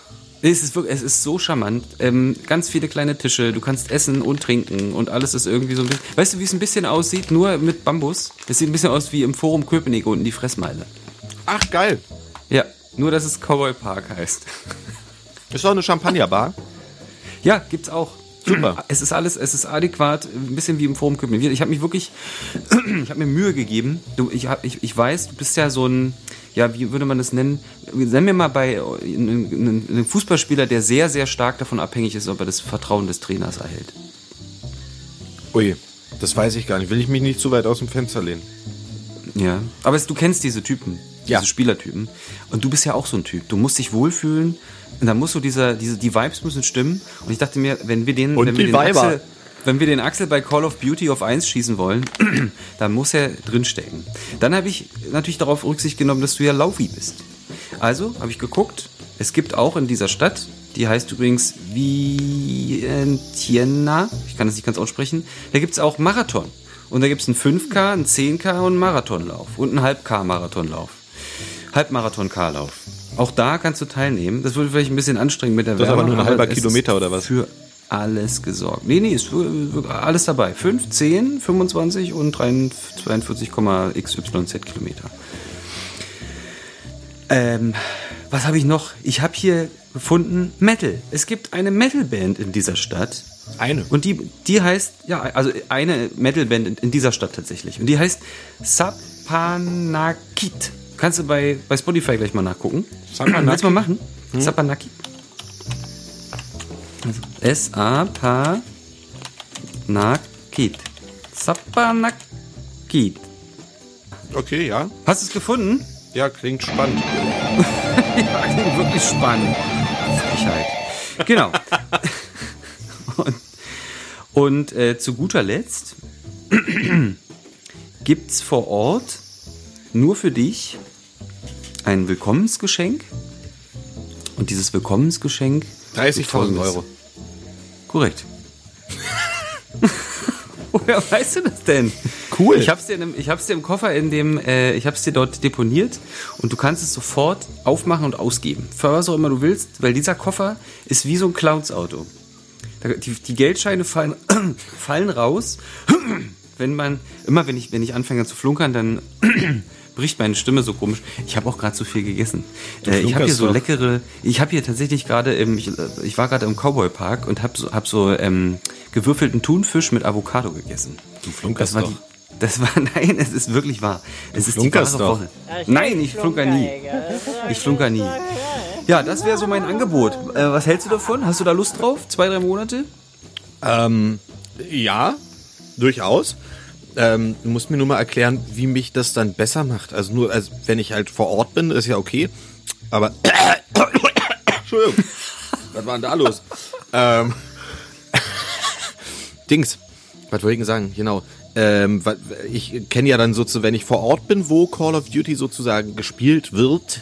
Es ist, wirklich, es ist so charmant. Ähm, ganz viele kleine Tische. Du kannst essen und trinken und alles ist irgendwie so ein bisschen. Weißt du, wie es ein bisschen aussieht? Nur mit Bambus. Es sieht ein bisschen aus wie im Forum Köpenick unten die Fressmeile. Ach, geil. Ja, nur dass es Cowboy Park heißt. Ist doch eine Champagnerbar. Ja, gibt's auch. Super. Es ist alles, es ist adäquat, ein bisschen wie im Forum Köpenick. Ich habe mich wirklich, ich habe mir Mühe gegeben. Du, ich, hab, ich, ich weiß, du bist ja so ein, ja, wie würde man das nennen? Nenn mir mal bei einem einem Fußballspieler, der sehr, sehr stark davon abhängig ist, ob er das Vertrauen des Trainers erhält. Ui, das weiß ich gar nicht. Will ich mich nicht zu weit aus dem Fenster lehnen? Ja. Aber es, du kennst diese Typen, diese Ja. Spielertypen. Und du bist ja auch so ein Typ. Du musst dich wohlfühlen. Und dann musst du diese, diese, die Vibes müssen stimmen. Und ich dachte mir, wenn wir den, Und wenn wir den Weiber. Axel, wenn wir den Axel bei Call of Beauty auf 1 schießen wollen, dann muss er drinstecken. Dann habe ich natürlich darauf Rücksicht genommen, dass du ja Laufi bist. Also habe ich geguckt, es gibt auch in dieser Stadt, die heißt übrigens Vientiana, ich kann das nicht ganz aussprechen, da gibt es auch Marathon. Und da gibt es einen 5K, einen 10K und einen Marathonlauf und einen Halb-K-Marathonlauf. Halbmarathon-K-Lauf. Auch da kannst du teilnehmen. Das wird vielleicht ein bisschen anstrengend mit der Das ist aber nur ein halber Kilometer oder was? Für alles gesorgt. Nee, nee, ist alles dabei. 5, 10, 25 und 42,xyz Kilometer. Ähm, was habe ich noch? Ich habe hier gefunden Metal. Es gibt eine Metalband in dieser Stadt. Eine. Und die, die heißt, ja, also eine Metalband in, in dieser Stadt tatsächlich. Und die heißt Sapanakit. Kannst du bei, bei Spotify gleich mal nachgucken. Sapanakit? Willst du mal machen? Sapanakit. Also S-A-P-Nakit. Sapanakit. Okay, ja. Hast du es gefunden? Ja, klingt spannend. Ja, klingt wirklich spannend. Frechheit. Genau. und und äh, zu guter Letzt gibt's vor Ort nur für dich ein Willkommensgeschenk. Und dieses Willkommensgeschenk. 30.000 folgendes. Euro. Korrekt. Woher weißt du das denn? Cool. Ich hab's dir, in ich hab's dir im Koffer in dem, äh, ich hab's dir dort deponiert und du kannst es sofort aufmachen und ausgeben. Für was auch immer du willst, weil dieser Koffer ist wie so ein Clowns-Auto. Die, die Geldscheine fallen, fallen raus. Wenn man, immer wenn ich, wenn ich anfange zu flunkern, dann bricht meine Stimme so komisch. Ich habe auch gerade zu viel gegessen. Äh, ich habe hier so doch. leckere, ich habe hier tatsächlich gerade im, ich, ich war gerade im Cowboy Park und habe so, hab so ähm, gewürfelten Thunfisch mit Avocado gegessen. Du flunkerst das war doch. Die, das war, nein, es ist wirklich wahr. Es ist die wahre doch. Woche. Nein, ich flunker nie. Ich flunker nie. Ja, das wäre so mein Angebot. Äh, was hältst du davon? Hast du da Lust drauf? Zwei, drei Monate? Ähm, ja, durchaus. Ähm, du musst mir nur mal erklären, wie mich das dann besser macht. Also nur, also wenn ich halt vor Ort bin, ist ja okay. Aber Entschuldigung, was war denn da los? ähm, Dings, was wollte ich sagen? Genau. ähm, ich kenne ja dann sozusagen, wenn ich vor Ort bin, wo Call of Duty sozusagen gespielt wird,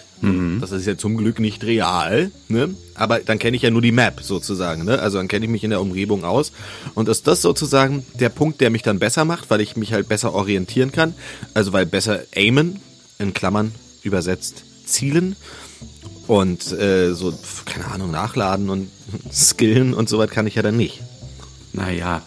das ist ja zum Glück nicht real, ne? aber dann kenne ich ja nur die Map sozusagen, ne? also dann kenne ich mich in der Umgebung aus und ist das sozusagen der Punkt, der mich dann besser macht, weil ich mich halt besser orientieren kann, also weil besser aimen, in Klammern übersetzt, zielen und äh, so, keine Ahnung, nachladen und skillen und so weit kann ich ja dann nicht. Naja,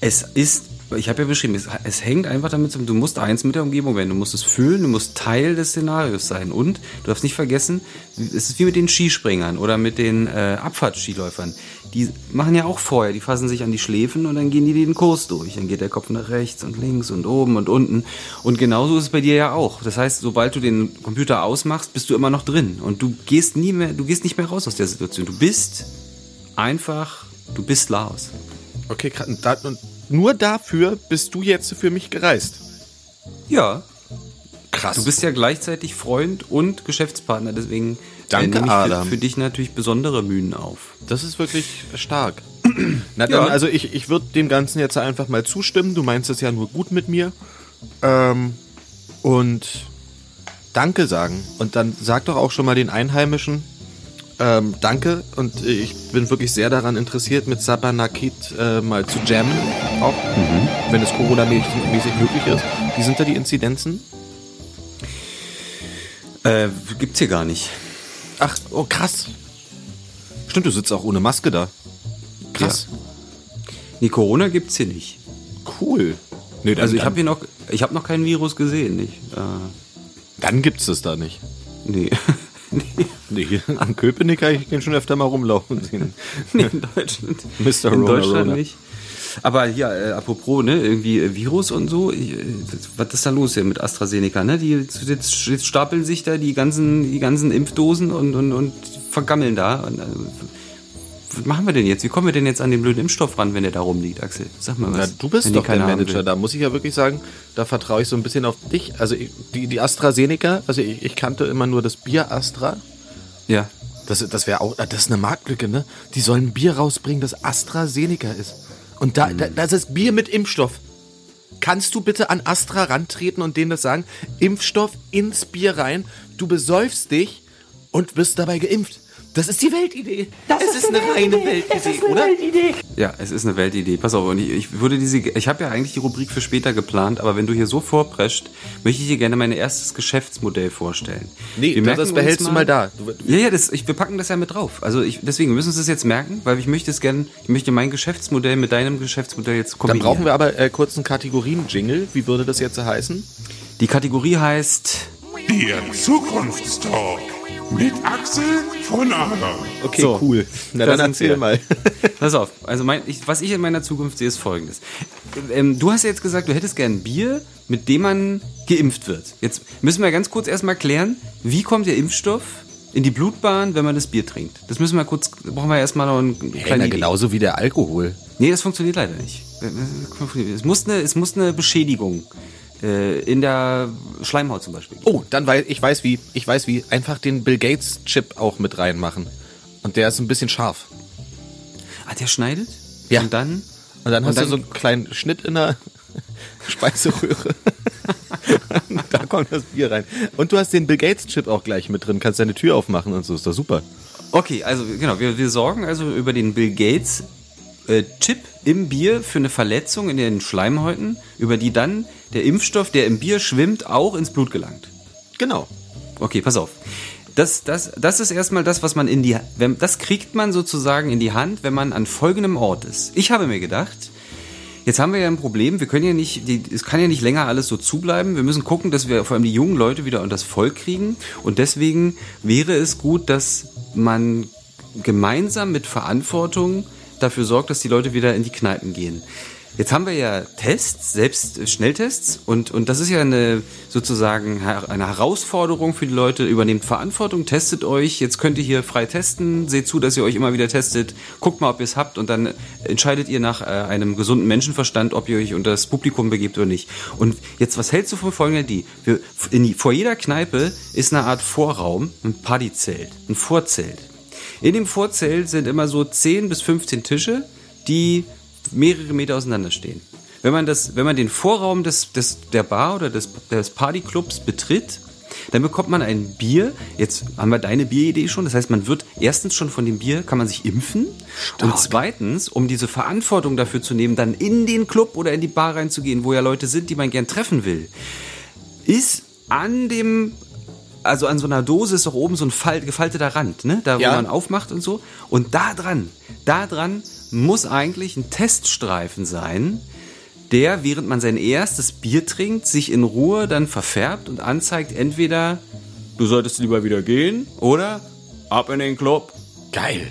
es ist, ich habe ja beschrieben, es, es hängt einfach damit zusammen, du musst eins mit der Umgebung werden, du musst es fühlen, du musst Teil des Szenarios sein und du darfst nicht vergessen, es ist wie mit den Skispringern oder mit den äh, Abfahrtsskiläufern. Die machen ja auch vorher, die fassen sich an die Schläfen und dann gehen die den Kurs durch. Dann geht der Kopf nach rechts und links und oben und unten. Und genauso ist es bei dir ja auch. Das heißt, sobald du den Computer ausmachst, bist du immer noch drin. Und du gehst nie mehr, du gehst nicht mehr raus aus der Situation. Du bist einfach, du bist Laos. Okay, krass. Nur dafür bist du jetzt für mich gereist. Ja, Krass. Du bist ja gleichzeitig Freund und Geschäftspartner, deswegen äh, Danke, nehme ich Adam. für, für dich natürlich besondere Mühen auf. Das ist wirklich stark. Na dann, Ja. also ich, ich würde dem Ganzen jetzt einfach mal zustimmen. Du meinst es ja nur gut mit mir. Ähm, und Danke sagen. Und dann sag doch auch schon mal den Einheimischen ähm, Danke. Und ich bin wirklich sehr daran interessiert, mit Sabanakit äh, mal zu jammen. Auch wenn es Corona-mäßig möglich ist. Wie sind da die Inzidenzen? Äh, gibt's hier gar nicht. Ach, oh krass. Stimmt, du sitzt auch ohne Maske da. Krass. Nee, Corona gibt's hier nicht. Cool. Nee, dann, Also ich habe hier noch, ich habe noch kein Virus gesehen, nicht? Äh, Dann gibt's es da nicht. nee. nee. Nee, am Köpenick habe ich den schon öfter mal rumlaufen sehen. nee, in Deutschland. Mr. In Rona Deutschland Rona. nicht. Aber hier, äh, apropos, ne, irgendwie äh, Virus und so, ich, äh, was ist da los hier mit AstraZeneca, ne? Die jetzt, jetzt stapeln sich da die ganzen, die ganzen Impfdosen und, und, und vergammeln da. Und, äh, was machen wir denn jetzt? Wie kommen wir denn jetzt an den blöden Impfstoff ran, wenn der da rumliegt, Axel? Sag mal was. Na, du bist doch der Manager. Da muss ich ja wirklich sagen, da vertraue ich so ein bisschen auf dich. Also die, die AstraZeneca, also ich, ich kannte immer nur das Bier Astra. Ja. Das, das wäre auch, das ist eine Marktlücke, ne? Die sollen ein Bier rausbringen, das AstraZeneca ist. Und da, da das ist Bier mit Impfstoff. Kannst du bitte an Astra rantreten und denen das sagen? Impfstoff ins Bier rein, du besäufst dich und wirst dabei geimpft. Das ist die Weltidee. Das es ist, eine reine Weltidee, oder? Ja, es ist eine Weltidee. Pass auf, und ich, ich würde diese, ich habe ja eigentlich die Rubrik für später geplant, aber wenn du hier so vorprescht, möchte ich dir gerne mein erstes Geschäftsmodell vorstellen. Nee, Wir das, behältst du mal da. Du, Ja, ja, das, ich, wir packen das ja mit drauf. Also ich, deswegen wir müssen uns das jetzt merken, weil ich möchte es gerne, ich möchte mein Geschäftsmodell mit deinem Geschäftsmodell jetzt Dann kombinieren. brauchen wir aber äh, kurz einen Kategorien-Jingle. Wie würde das jetzt heißen? Die Kategorie heißt Der Zukunftstalk mit Axel von Adam. Okay, So, cool. Na da dann erzähl wir. mal. Pass auf, also mein, ich, was ich in meiner Zukunft sehe, ist folgendes. Ähm, du hast ja jetzt gesagt, du hättest gern Bier, mit dem man geimpft wird. Jetzt müssen wir ganz kurz erstmal klären, wie kommt der Impfstoff in die Blutbahn, wenn man das Bier trinkt? Das müssen wir kurz, brauchen wir erstmal noch einen kleinen Kleiner, genauso wie der Alkohol. Nee, das funktioniert leider nicht. Es muss eine, es muss eine Beschädigung äh, in der Schleimhaut zum Beispiel. Oh, dann weiß ich weiß wie. Ich weiß wie. Einfach den Bill Gates Chip auch mit reinmachen. Und der ist ein bisschen scharf. Ah, der schneidet? Ja. Und dann? Und dann Und hast dann- du so einen kleinen Schnitt in der Speiseröhre. Da kommt das Bier rein. Und du hast den Bill Gates Chip auch gleich mit drin. Kannst deine Tür aufmachen und so. Ist doch super. Okay, also genau, wir, wir sorgen also über den Bill Gates äh, Chip im Bier für eine Verletzung in den Schleimhäuten, über die dann der Impfstoff, der im Bier schwimmt, auch ins Blut gelangt. Genau. Okay, pass auf. Das, das, das ist erstmal das, was man in die, wenn, das kriegt man sozusagen in die Hand, wenn man an folgendem Ort ist. Ich habe mir gedacht, jetzt haben wir ja ein Problem, wir können ja nicht, die, es kann ja nicht länger alles so zubleiben. Wir müssen gucken, dass wir vor allem die jungen Leute wieder unter das Volk kriegen. Und deswegen wäre es gut, dass man gemeinsam mit Verantwortung dafür sorgt, dass die Leute wieder in die Kneipen gehen. Jetzt haben wir ja Tests, selbst Schnelltests und, und das ist ja eine sozusagen eine Herausforderung für die Leute. Übernehmt Verantwortung, testet euch. Jetzt könnt ihr hier frei testen. Seht zu, dass ihr euch immer wieder testet. Guckt mal, ob ihr es habt und dann entscheidet ihr nach äh, einem gesunden Menschenverstand, ob ihr euch unter das Publikum begebt oder nicht. Und jetzt, was hältst du von folgender Idee? Wir, in vor jeder Kneipe ist eine Art Vorraum, ein Partyzelt, ein Vorzelt. In dem Vorzelt sind immer so 10 bis 15 Tische, die mehrere Meter auseinander stehen. wenn man, das, wenn man den Vorraum des, des, der Bar oder des, des Partyclubs betritt, dann bekommt man ein Bier. Jetzt haben wir deine Bieridee schon. Das heißt, man wird erstens schon von dem Bier, kann man sich impfen. Und zweitens, um diese Verantwortung dafür zu nehmen, dann in den Club oder in die Bar reinzugehen, wo ja Leute sind, die man gern treffen will, ist an dem also an so einer Dose ist doch oben so ein Fall, gefalteter Rand, ne? Da wo Ja. man aufmacht und so. Und da dran, da dran muss eigentlich ein Teststreifen sein, der, während man sein erstes Bier trinkt, sich in Ruhe dann verfärbt und anzeigt, entweder du solltest lieber wieder gehen oder ab in den Club. Geil.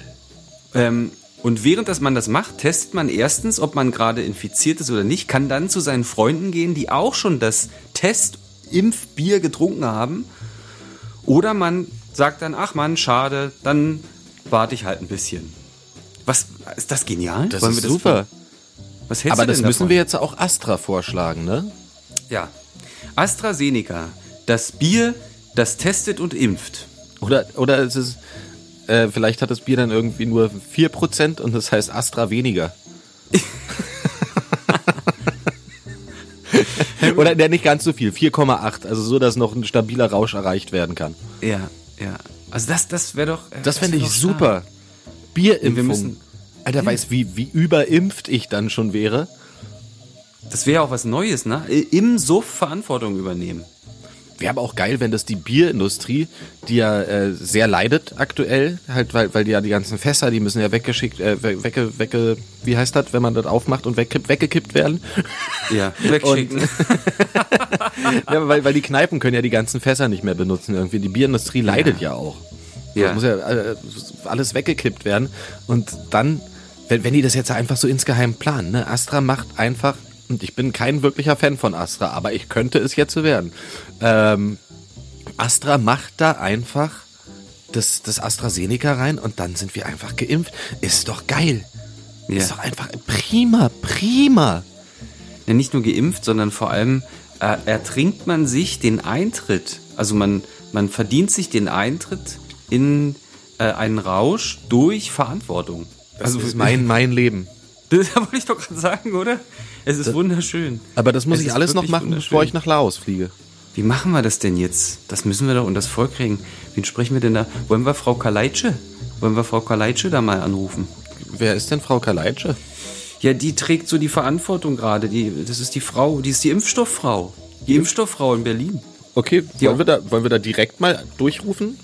Ähm, und während dass man das macht, testet man erstens, ob man gerade infiziert ist oder nicht, kann dann zu seinen Freunden gehen, die auch schon das Test-Impfbier getrunken haben. Oder man sagt dann, ach man, schade, dann warte ich halt ein bisschen. Was, ist das genial? Das Wollen ist wir super. was hältst Aber du das denn müssen davon? wir jetzt auch Astra vorschlagen, ne? Ja. AstraZeneca, das Bier, das testet und impft. Oder, oder es ist, äh, vielleicht hat das Bier dann irgendwie nur 4% und das heißt Astra weniger. oder der nicht ganz so viel, 4,8. Also so, dass noch ein stabiler Rausch erreicht werden kann. Ja, ja. Also das, das wäre doch. äh, Das fände ich super. Bierimpfung. Wir müssen- Alter, weiß, wie, wie überimpft ich dann schon wäre. Das wäre auch was Neues, ne? Im Suff Verantwortung übernehmen. Wäre aber auch geil, wenn das die Bierindustrie, die ja äh, sehr leidet aktuell, halt, weil, weil die ja die ganzen Fässer, die müssen ja weggeschickt, äh, we- wegge, wegge, wie heißt das, wenn man das aufmacht und wegkippt, weggekippt werden? Ja, wegschicken. ja, weil, weil die Kneipen können ja die ganzen Fässer nicht mehr benutzen irgendwie. Die Bierindustrie leidet ja, auch. Ja. Das muss ja äh, alles weggekippt werden. Und dann, wenn, wenn die das jetzt einfach so insgeheim planen, ne? Astra macht einfach, und ich bin kein wirklicher Fan von Astra, aber ich könnte es jetzt werden. Ähm, Astra macht da einfach das, das AstraZeneca rein und dann sind wir einfach geimpft. Ist doch geil. Ja. Ist doch einfach prima, prima. ja, nicht nur geimpft, sondern vor allem äh, ertrinkt man sich den Eintritt. Also man, man verdient sich den Eintritt in äh, einen Rausch durch Verantwortung. Also das ist mein, mein Leben. Das wollte ich doch gerade sagen, oder? Es ist wunderschön. Aber das muss Es ich alles noch machen, bevor ich nach Laos fliege. Wie machen wir das denn jetzt? Das müssen wir doch unters Volk kriegen. Wen sprechen wir denn da? Wollen wir Frau Kaleitsche? Wollen wir Frau Kaleitsche da mal anrufen? Wer ist denn Frau Kaleitsche? Ja, die trägt so die Verantwortung gerade. Die, das ist die Frau, die ist die Impfstofffrau. Die Impfstofffrau in Berlin. Okay, Ja. wollen wir, da, wollen wir da direkt mal durchrufen?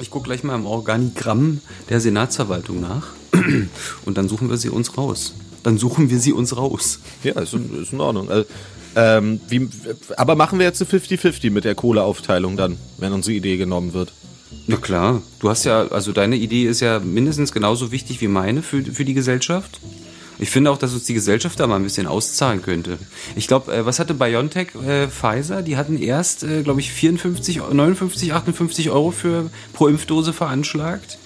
Ich gucke gleich mal im Organigramm der Senatsverwaltung nach. Und dann suchen wir sie uns raus. Dann suchen wir sie uns raus. Ja, ist, in- ist in Ordnung. Also, ähm, wie, aber machen wir jetzt eine 50-50 mit der Kohleaufteilung dann, wenn unsere Idee genommen wird. Na klar. Du hast ja, also deine Idee ist ja mindestens genauso wichtig wie meine für, für die Gesellschaft. Ich finde auch, dass uns die Gesellschaft da mal ein bisschen auszahlen könnte. Ich glaube, äh, was hatte BioNTech, äh, Pfizer? Die hatten erst, äh, glaube ich, 54, 59, 58 Euro für pro Impfdose veranschlagt.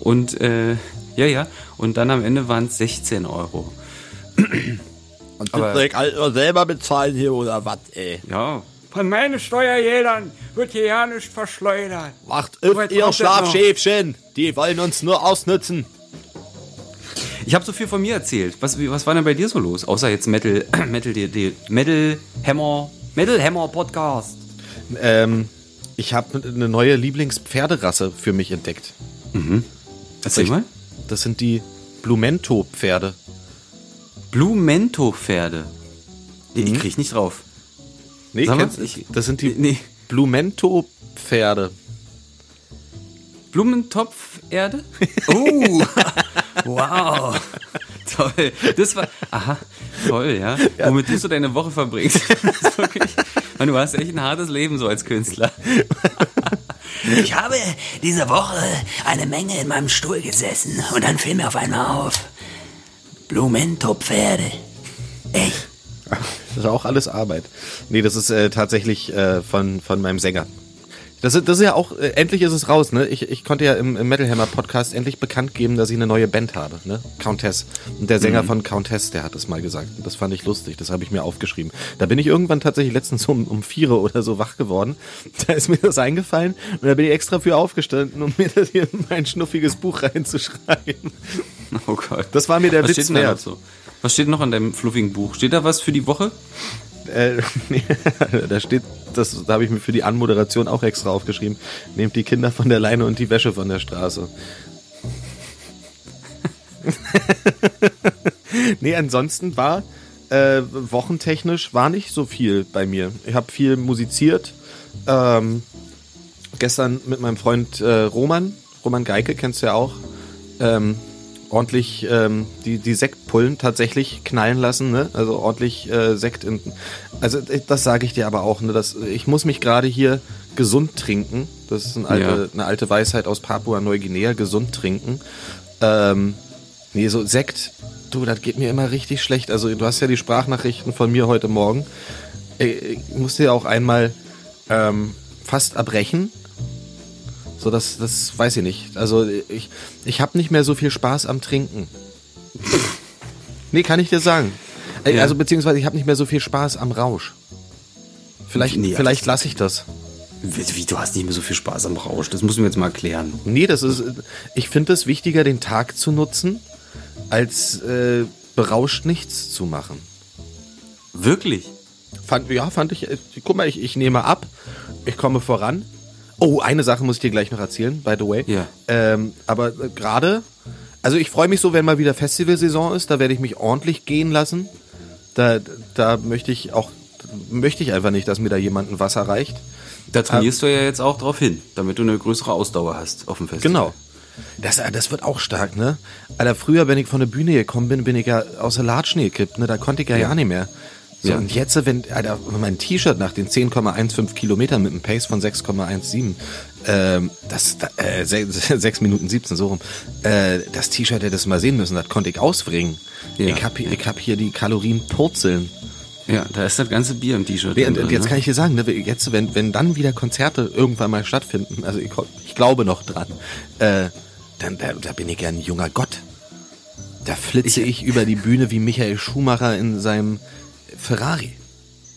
Und äh, ja, ja. Und dann am Ende waren es 16 Euro. Und das direkt alle selber bezahlen hier oder was, ey? Ja. Von meinen Steuergeldern wird hier ja nicht verschleudert. Macht weit ihr. Schlafschäfchen. Die wollen uns nur ausnützen. Ich habe so viel von mir erzählt. Was, was war denn bei dir so los? Außer jetzt Metal, Metal, Metal, Metal Hammer, Metal Hammer Podcast. Ähm, ich habe eine neue Lieblingspferderasse für mich entdeckt. Erzähl Ich- mal. Das sind die Blumento-Pferde. Blumento-Pferde. Nee, Ich krieg nicht drauf. Nee, Sag kennst ich- das sind die Nee. Blumento-Pferde. Blumentopf-Erde? Oh, wow. Toll. Das war, aha, toll, ja. Womit du so deine Woche verbringst. Wirklich, Mann, du hast echt ein hartes Leben so als Künstler. Ich habe diese Woche eine Menge in meinem Stuhl gesessen und dann fiel mir auf einmal auf. Blumento-Pferde. Echt? Das ist auch alles Arbeit. Nee, das ist äh, tatsächlich äh, von, von meinem Sänger. Das, ist- das ist ja auch, äh, endlich ist es raus, ne? Ich, ich konnte ja im, im Metal Hammer Podcast endlich bekannt geben, dass ich eine neue Band habe, ne? Countess. Und der Sänger von Countess, der hat es mal gesagt. Und das fand ich lustig, das habe ich mir aufgeschrieben. Da bin ich irgendwann tatsächlich letztens um, um vier oder so wach geworden. Da ist mir das eingefallen und da bin ich extra für aufgestanden, um mir das hier in mein schnuffiges Buch reinzuschreiben. Oh Gott. Das war mir der was Witz steht wert. so? Was steht noch an deinem fluffigen Buch? Steht da was für die Woche? Äh, da steht, das, da habe ich mir für die Anmoderation auch extra aufgeschrieben. Nehmt die Kinder von der Leine und die Wäsche von der Straße. nee, ansonsten war äh, wochentechnisch war nicht so viel bei mir. Ich habe viel musiziert. Ähm, gestern mit meinem Freund äh, Roman, Roman Geike, kennst du ja auch, ähm, ordentlich ähm, die, die Sektpullen tatsächlich knallen lassen, ne? Also ordentlich äh, Sekt in. Also äh, das sage ich dir aber auch, ne? Das, ich muss mich gerade hier gesund trinken. Das ist eine alte, Ja. eine alte Weisheit aus Papua-Neuguinea, gesund trinken. Ähm, nee, so Sekt, du, das geht mir immer richtig schlecht. Also du hast ja die Sprachnachrichten von mir heute Morgen. Ich, ich musste ja auch einmal ähm, fast erbrechen. So, das, das weiß ich nicht. Also ich, ich habe nicht mehr so viel Spaß am Trinken. nee, kann ich dir sagen. Äh, Ja. Also beziehungsweise ich habe nicht mehr so viel Spaß am Rausch. Vielleicht, Nee, vielleicht lasse ich das. Wie, wie, du hast nicht mehr so viel Spaß am Rausch. Das müssen wir jetzt mal erklären. Nee, das ist. Ich finde es wichtiger, den Tag zu nutzen, als äh, berauscht nichts zu machen. Wirklich? Fand, ja, fand ich. äh, Guck mal, ich, ich nehme ab, ich komme voran. Oh, eine Sache muss ich dir gleich noch erzählen, by the way. Ja. Ähm, aber äh, gerade, also ich freue mich so, wenn mal wieder Festivalsaison ist, da werde ich mich ordentlich gehen lassen. Da, da möchte ich auch, möchte ich einfach nicht, dass mir da jemand ein Wasser reicht. Da trainierst du ja jetzt auch drauf hin, damit du eine größere Ausdauer hast auf dem Festival. Genau. Das, äh, das wird auch stark, ne? Alter, früher, wenn ich von der Bühne gekommen bin, bin ich ja aus der Latschen gekippt, ne? Da konnte ich ja, ja. nicht mehr. So, Ja. und jetzt, wenn, Alter, mein T-Shirt nach den 10,15 Kilometern mit einem Pace von 6,17, ähm, das, da- äh, 6 Minuten 17, so rum, äh, das T-Shirt hätte es mal sehen müssen, das konnte ich ausbringen. Ja. Ich hab, hier- ich hab hier die Kalorien purzeln. Ja, da ist das ganze Bier im T-Shirt. Drin, und, und jetzt ne? kann ich dir sagen, ne, jetzt, wenn, wenn dann wieder Konzerte irgendwann mal stattfinden, also ich, ich glaube noch dran, äh, dann da, da bin ich ja ein junger Gott. Da flitze ich, über die Bühne wie Michael Schumacher in seinem Ferrari.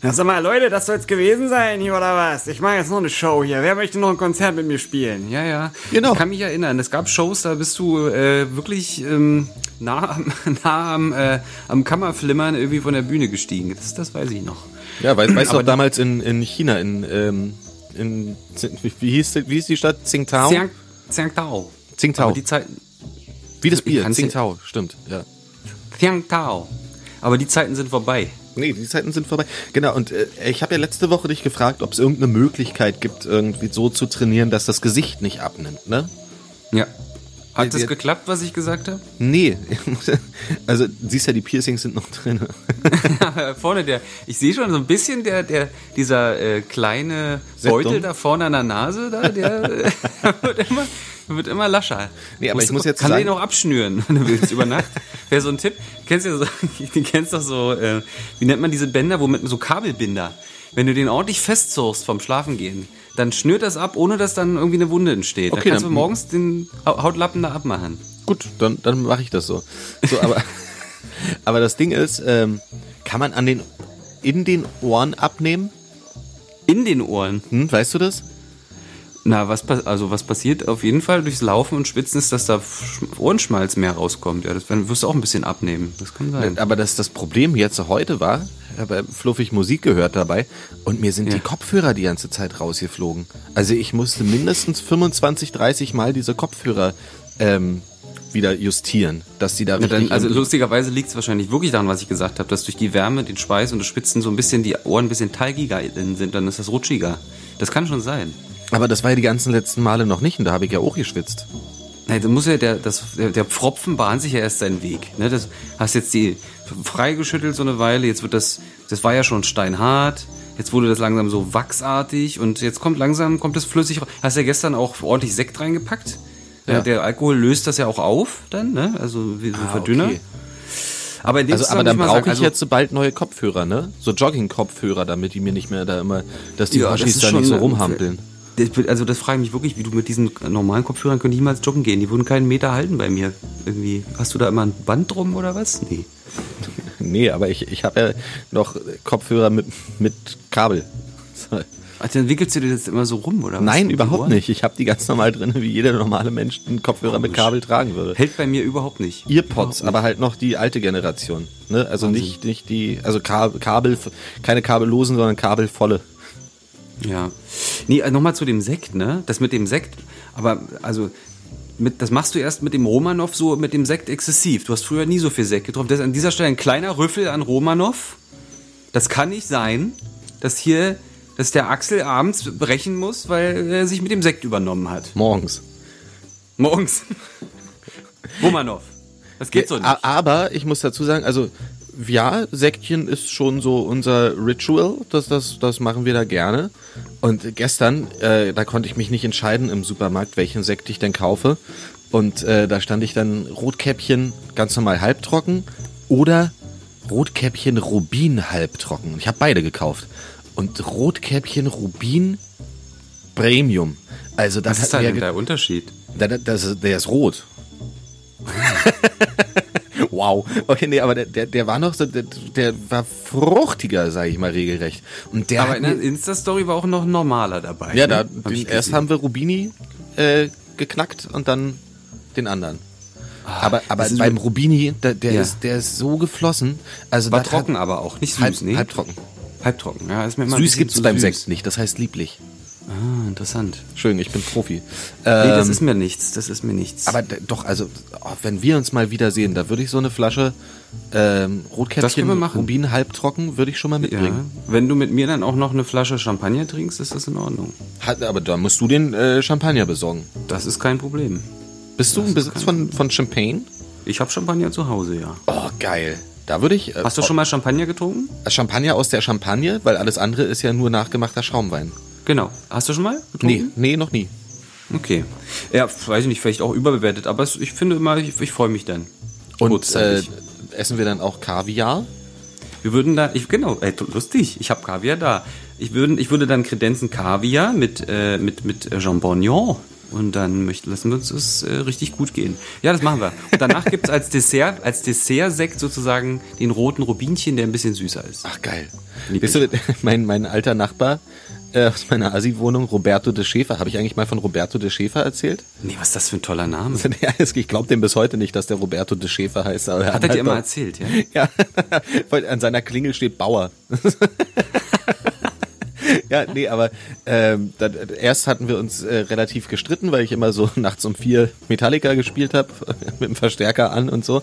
Ja, sag mal, Leute, das soll's gewesen sein hier, oder was? Ich mache jetzt noch eine Show hier. Wer möchte noch ein Konzert mit mir spielen? Ja, ja. Genau. Ich kann mich erinnern, es gab Shows, da bist du äh, wirklich ähm, nah, am, nah am, äh, am Kammerflimmern irgendwie von der Bühne gestiegen. Das, das weiß ich noch. Ja, weißt, weißt du damals in, in China, in, ähm, in wie, hieß, die- wie hieß die Stadt? Tsingtao? Tsingtao. Aber die Zeiten. Wie das Bier, Tsingtao, stimmt, ja. Xiangtao. Aber die Zeiten sind vorbei. Nee, die Zeiten sind vorbei. Genau, und äh, ich habe ja letzte Woche dich gefragt, ob es irgendeine Möglichkeit gibt, irgendwie so zu trainieren, dass das Gesicht nicht abnimmt, ne? Ja. Hat das geklappt, was ich gesagt habe? Nee. Also, siehst ja, die Piercings sind noch drin. vorne der, ich sehe schon so ein bisschen der, der, dieser äh, kleine Septum? Beutel da vorne an der Nase, da, der wird immer, wird immer lascher. Nee, aber ich muss jetzt kann sagen- den auch abschnüren, wenn du willst, über Nacht. Wäre so ein Tipp. Kennst du ja so, du kennst doch so, äh, wie nennt man diese Bänder, wo mit so Kabelbinder. Wenn du den ordentlich festzurst vom Schlafengehen, dann schnürt das ab, ohne dass dann irgendwie eine Wunde entsteht. Okay, da kannst dann- du morgens den Hau- Hautlappen da abmachen. Gut, dann, dann mache ich das so. So, aber, aber das Ding ist, ähm, kann man an den in den Ohren abnehmen? In den Ohren. Hm, weißt du das? Na, was, also was passiert auf jeden Fall durchs Laufen und Schwitzen ist, dass da Sch- Ohrenschmalz mehr rauskommt. Ja, das dann wirst du auch ein bisschen abnehmen. Das kann sein. Aber das, das Problem jetzt heute war, ich habe fluffig Musik gehört dabei und mir sind Ja. die Kopfhörer die ganze Zeit rausgeflogen. Also ich musste mindestens 25, 30 Mal diese Kopfhörer ähm, wieder justieren, dass die da richtig... dann, also lustigerweise liegt es wahrscheinlich wirklich daran, was ich gesagt habe, dass durch die Wärme, den Schweiß und das Schwitzen so ein bisschen die Ohren ein bisschen teigiger innen sind, dann ist das rutschiger. Das kann schon sein. Aber das war ja die ganzen letzten Male noch nicht und da habe ich ja auch geschwitzt. Nein, da muss ja der, das, der, der Pfropfen bahnt sich ja erst seinen Weg. Ne? Das hast jetzt die freigeschüttelt so eine Weile, jetzt wird das, das war ja schon steinhart, jetzt wurde das langsam so wachsartig und jetzt kommt langsam, kommt das flüssig raus. Hast ja gestern auch ordentlich Sekt reingepackt. Ja. Der, Alkohol löst das ja auch auf dann, ne? Also wie so Ah, Verdünner. okay. Aber, Also, aber dann brauche ich also- jetzt so bald neue Kopfhörer, ne? So Jogging-Kopfhörer, damit die mir nicht mehr da immer, dass die Ja, das Oschis ist da nicht so rumhampeln. Also das frage ich mich wirklich, wie du mit diesen normalen Kopfhörern könnte ich niemals joggen gehen. Die würden keinen Meter halten bei mir. Irgendwie. Hast du da immer ein Band drum oder was? Nee. Nee, aber ich, ich habe ja noch Kopfhörer mit, mit Kabel. So. Also dann wickelst du dir das immer so rum, oder was? Nein, überhaupt nicht. Ich habe die ganz normal drin, wie jeder normale Mensch einen Kopfhörer mit Komisch. Kabel tragen würde. Hält bei mir überhaupt nicht. Earpods, aber halt noch die alte Generation. Ne? Also nicht, nicht die, also Kabel, keine kabellosen, sondern kabelvolle. Ja. Nee, nochmal zu dem Sekt, ne? Das mit dem Sekt, aber also mit, das machst du erst mit dem Romanov so mit dem Sekt exzessiv. Du hast früher nie so viel Sekt getrunken. Das ist an dieser Stelle ein kleiner Rüffel an Romanov. Das kann nicht sein, dass hier, dass der Axel abends brechen muss, weil er sich mit dem Sekt übernommen hat. Morgens. Morgens. Romanov. Das geht so nicht. Aber ich muss dazu sagen, also ja, Säckchen ist schon so unser Ritual, das, das, das machen wir da gerne. Und gestern, äh, da konnte ich mich nicht entscheiden im Supermarkt, welchen Sekt ich denn kaufe. Und äh, da stand ich dann Rotkäppchen ganz normal halbtrocken oder Rotkäppchen Rubin halbtrocken. Ich habe beide gekauft. Und Rotkäppchen Rubin Premium. Also das Was ist hat da mir denn ge- der Unterschied? das ist- der ist rot. wow. Okay, nee, aber der, der, der war noch so, der, der war fruchtiger, sage ich mal regelrecht. Und der Aber in der Insta-Story war auch noch normaler dabei. ja, ne? da, den, erst haben wir Rubini äh, geknackt und dann den anderen. aber aber Ah, das ist beim so- Rubini, der, der, Ja. ist, der ist so geflossen. Also War trocken hat, aber auch, nicht süß, halb, nee? halbtrocken. Halbtrocken, ja. Ist mir immer Süß gibt's beim süß. Sekt nicht, das heißt lieblich. Ah, interessant. Schön, ich bin Profi. Nee, das Ähm, ist mir nichts, das ist mir nichts. Aber doch, also, oh, wenn wir uns mal wiedersehen, da würde ich so eine Flasche ähm, Rotkäppchen. Rubin halbtrocken, würde ich schon mal ja, mitbringen. wenn du mit mir dann auch noch eine Flasche Champagner trinkst, ist das in Ordnung. Hat, aber da musst du den äh, Champagner besorgen. Das ist kein Problem. Bist du im Besitz von, von Champagne? Ich habe Champagner zu Hause, ja. Oh, geil. Da würde ich. Äh, Hast du schon mal Champagner getrunken? Champagner aus der Champagne, weil alles andere ist ja nur nachgemachter Schaumwein. Genau. Hast du schon mal Nee, getrunken? nee, noch nie. Okay. Ja, weiß ich nicht, vielleicht auch überbewertet, aber ich finde immer, ich, ich freue mich dann. Und äh, essen wir dann auch Kaviar? Wir würden da, ich, genau, ey, lustig, ich habe Kaviar da. Ich, würden, ich würde dann kredenzen Kaviar mit, äh, mit, mit Jambonneau. Und dann möchten, lassen wir uns das äh, richtig gut gehen. Ja, das machen wir. Und danach gibt es als Dessert, als Dessertsekt sozusagen den roten Rubinchen, der ein bisschen süßer ist. Ach, geil. Lieb Weißt du, mein, mein alter Nachbar äh, aus meiner Asi-Wohnung, Roberto de Schäfer, habe ich eigentlich mal von Roberto de Schäfer erzählt? Nee, was ist das für ein toller Name? Ich glaube dem bis heute nicht, dass der Roberto de Schäfer heißt. Aber Hat er dir halt immer doch- erzählt, ja? Ja, an seiner Klingel steht Bauer. ja, nee, aber ähm, dann, erst hatten wir uns äh, relativ gestritten, weil ich immer so nachts um vier Metallica gespielt habe, mit dem Verstärker an und so.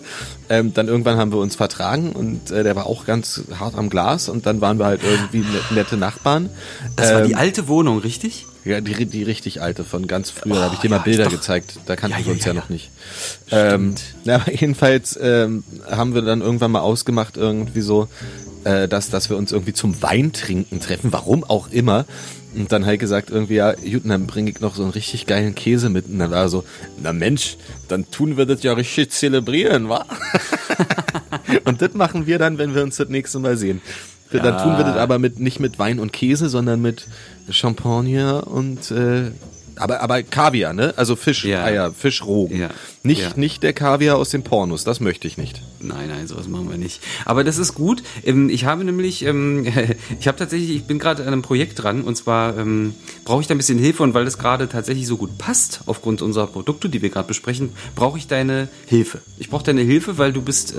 Ähm, dann irgendwann haben wir uns vertragen und äh, der war auch ganz hart am Glas und dann waren wir halt irgendwie net, nette Nachbarn. Das war die Ähm, alte Wohnung, richtig? Ja, die, die richtig alte von ganz früher. da Oh, habe ich dir mal ja, Bilder doch- gezeigt. Da kannten Ja, wir uns ja, noch nicht. Ähm, aber jedenfalls ähm, haben wir dann irgendwann mal ausgemacht, irgendwie so, äh, dass, dass wir uns irgendwie zum Weintrinken treffen, warum auch immer. Und dann halt gesagt, irgendwie, ja, gut, dann bringe ich noch so einen richtig geilen Käse mit. Und dann war er so, na Mensch, dann tun wir das ja richtig zelebrieren, wa? und das machen wir dann, wenn wir uns das nächste Mal sehen. Dann tun wir das aber mit, nicht mit Wein und Käse, sondern mit Champagner und äh, aber, aber Kaviar, ne? Also Fisch, Ja. Eier, Fischrogen. Ja. Nicht, Ja. nicht der Kaviar aus den Pornos, das möchte ich nicht. Nein, nein, sowas machen wir nicht. Aber das ist gut. Ähm, Ich habe nämlich, ähm, ich habe tatsächlich, ich bin gerade an einem Projekt dran und zwar ähm, brauche ich da ein bisschen Hilfe und weil das gerade tatsächlich so gut passt, aufgrund unserer Produkte, die wir gerade besprechen, brauche ich deine Hilfe. Ich brauche deine Hilfe, weil du bist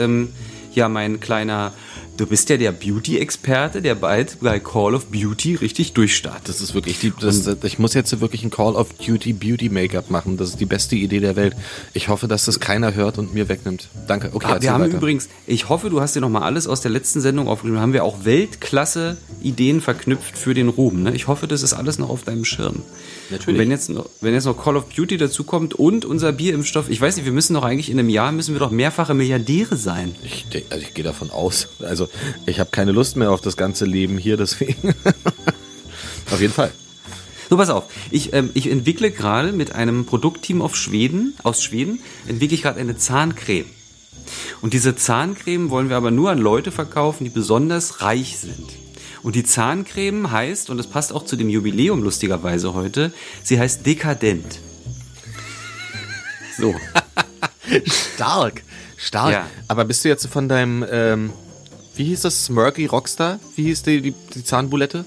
ja mein kleiner, du bist ja der Beauty-Experte, der bald bei Call of Beauty richtig durchstartet. Das ist wirklich die, das, das, ich muss jetzt wirklich ein Call of Duty Beauty Make-up machen. Das ist die beste Idee der Welt. Ich hoffe, dass das keiner hört und mir wegnimmt. Danke. Okay, Ah, wir haben weiter. übrigens, ich hoffe, du hast dir noch mal alles aus der letzten Sendung aufgeschrieben. Haben wir auch Weltklasse Ideen verknüpft für den Ruhm. Ne? Ich hoffe, das ist alles noch auf deinem Schirm. Natürlich. Und wenn jetzt noch, wenn jetzt noch Call of Duty dazukommt und unser Bierimpfstoff, ich weiß nicht, wir müssen doch eigentlich in einem Jahr müssen wir doch mehrfache Milliardäre sein. Ich, also ich gehe davon aus. Also ich habe keine Lust mehr auf das ganze Leben hier, deswegen. auf jeden Fall. So, pass auf. Ich, ähm, ich entwickle gerade mit einem Produktteam auf Schweden, aus Schweden, entwickle ich gerade eine Zahncreme. Und diese Zahncreme wollen wir aber nur an Leute verkaufen, die besonders reich sind. Und die Zahncreme heißt, und das passt auch zu dem Jubiläum lustigerweise heute, sie heißt Dekadent. So. Stark, stark. Ja. Aber bist du jetzt von deinem, ähm, wie hieß das, Smirky Rockstar? Wie hieß die, die, die Zahnbulette?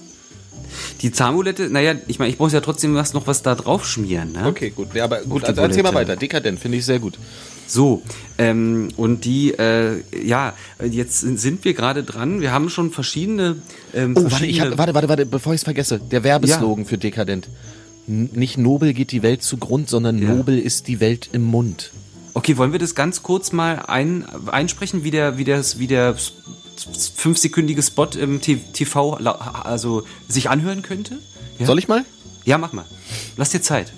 Die Zahnbulette, naja, ich meine, ich muss ja trotzdem was, noch was da drauf schmieren. Ne? Okay, gut. Ja, aber gut, also erzähl mal weiter. Dekadent, finde ich sehr gut. So, ähm, und die, äh, ja, jetzt sind- wir gerade dran. Wir haben schon verschiedene. Ähm, Oh, warte, ich verschiedene hab, warte, warte, warte, bevor ich es vergesse. Der Werbeslogan für Dekadent. N nicht nobel geht die Welt zugrund, sondern Ja. nobel ist die Welt im Mund. Okay, wollen wir das ganz kurz mal ein, einsprechen, wie der, wie das, wie der fünfsekündige Spot im TV also sich anhören könnte? Ja? Soll ich mal? Ja, mach mal. Lass dir Zeit.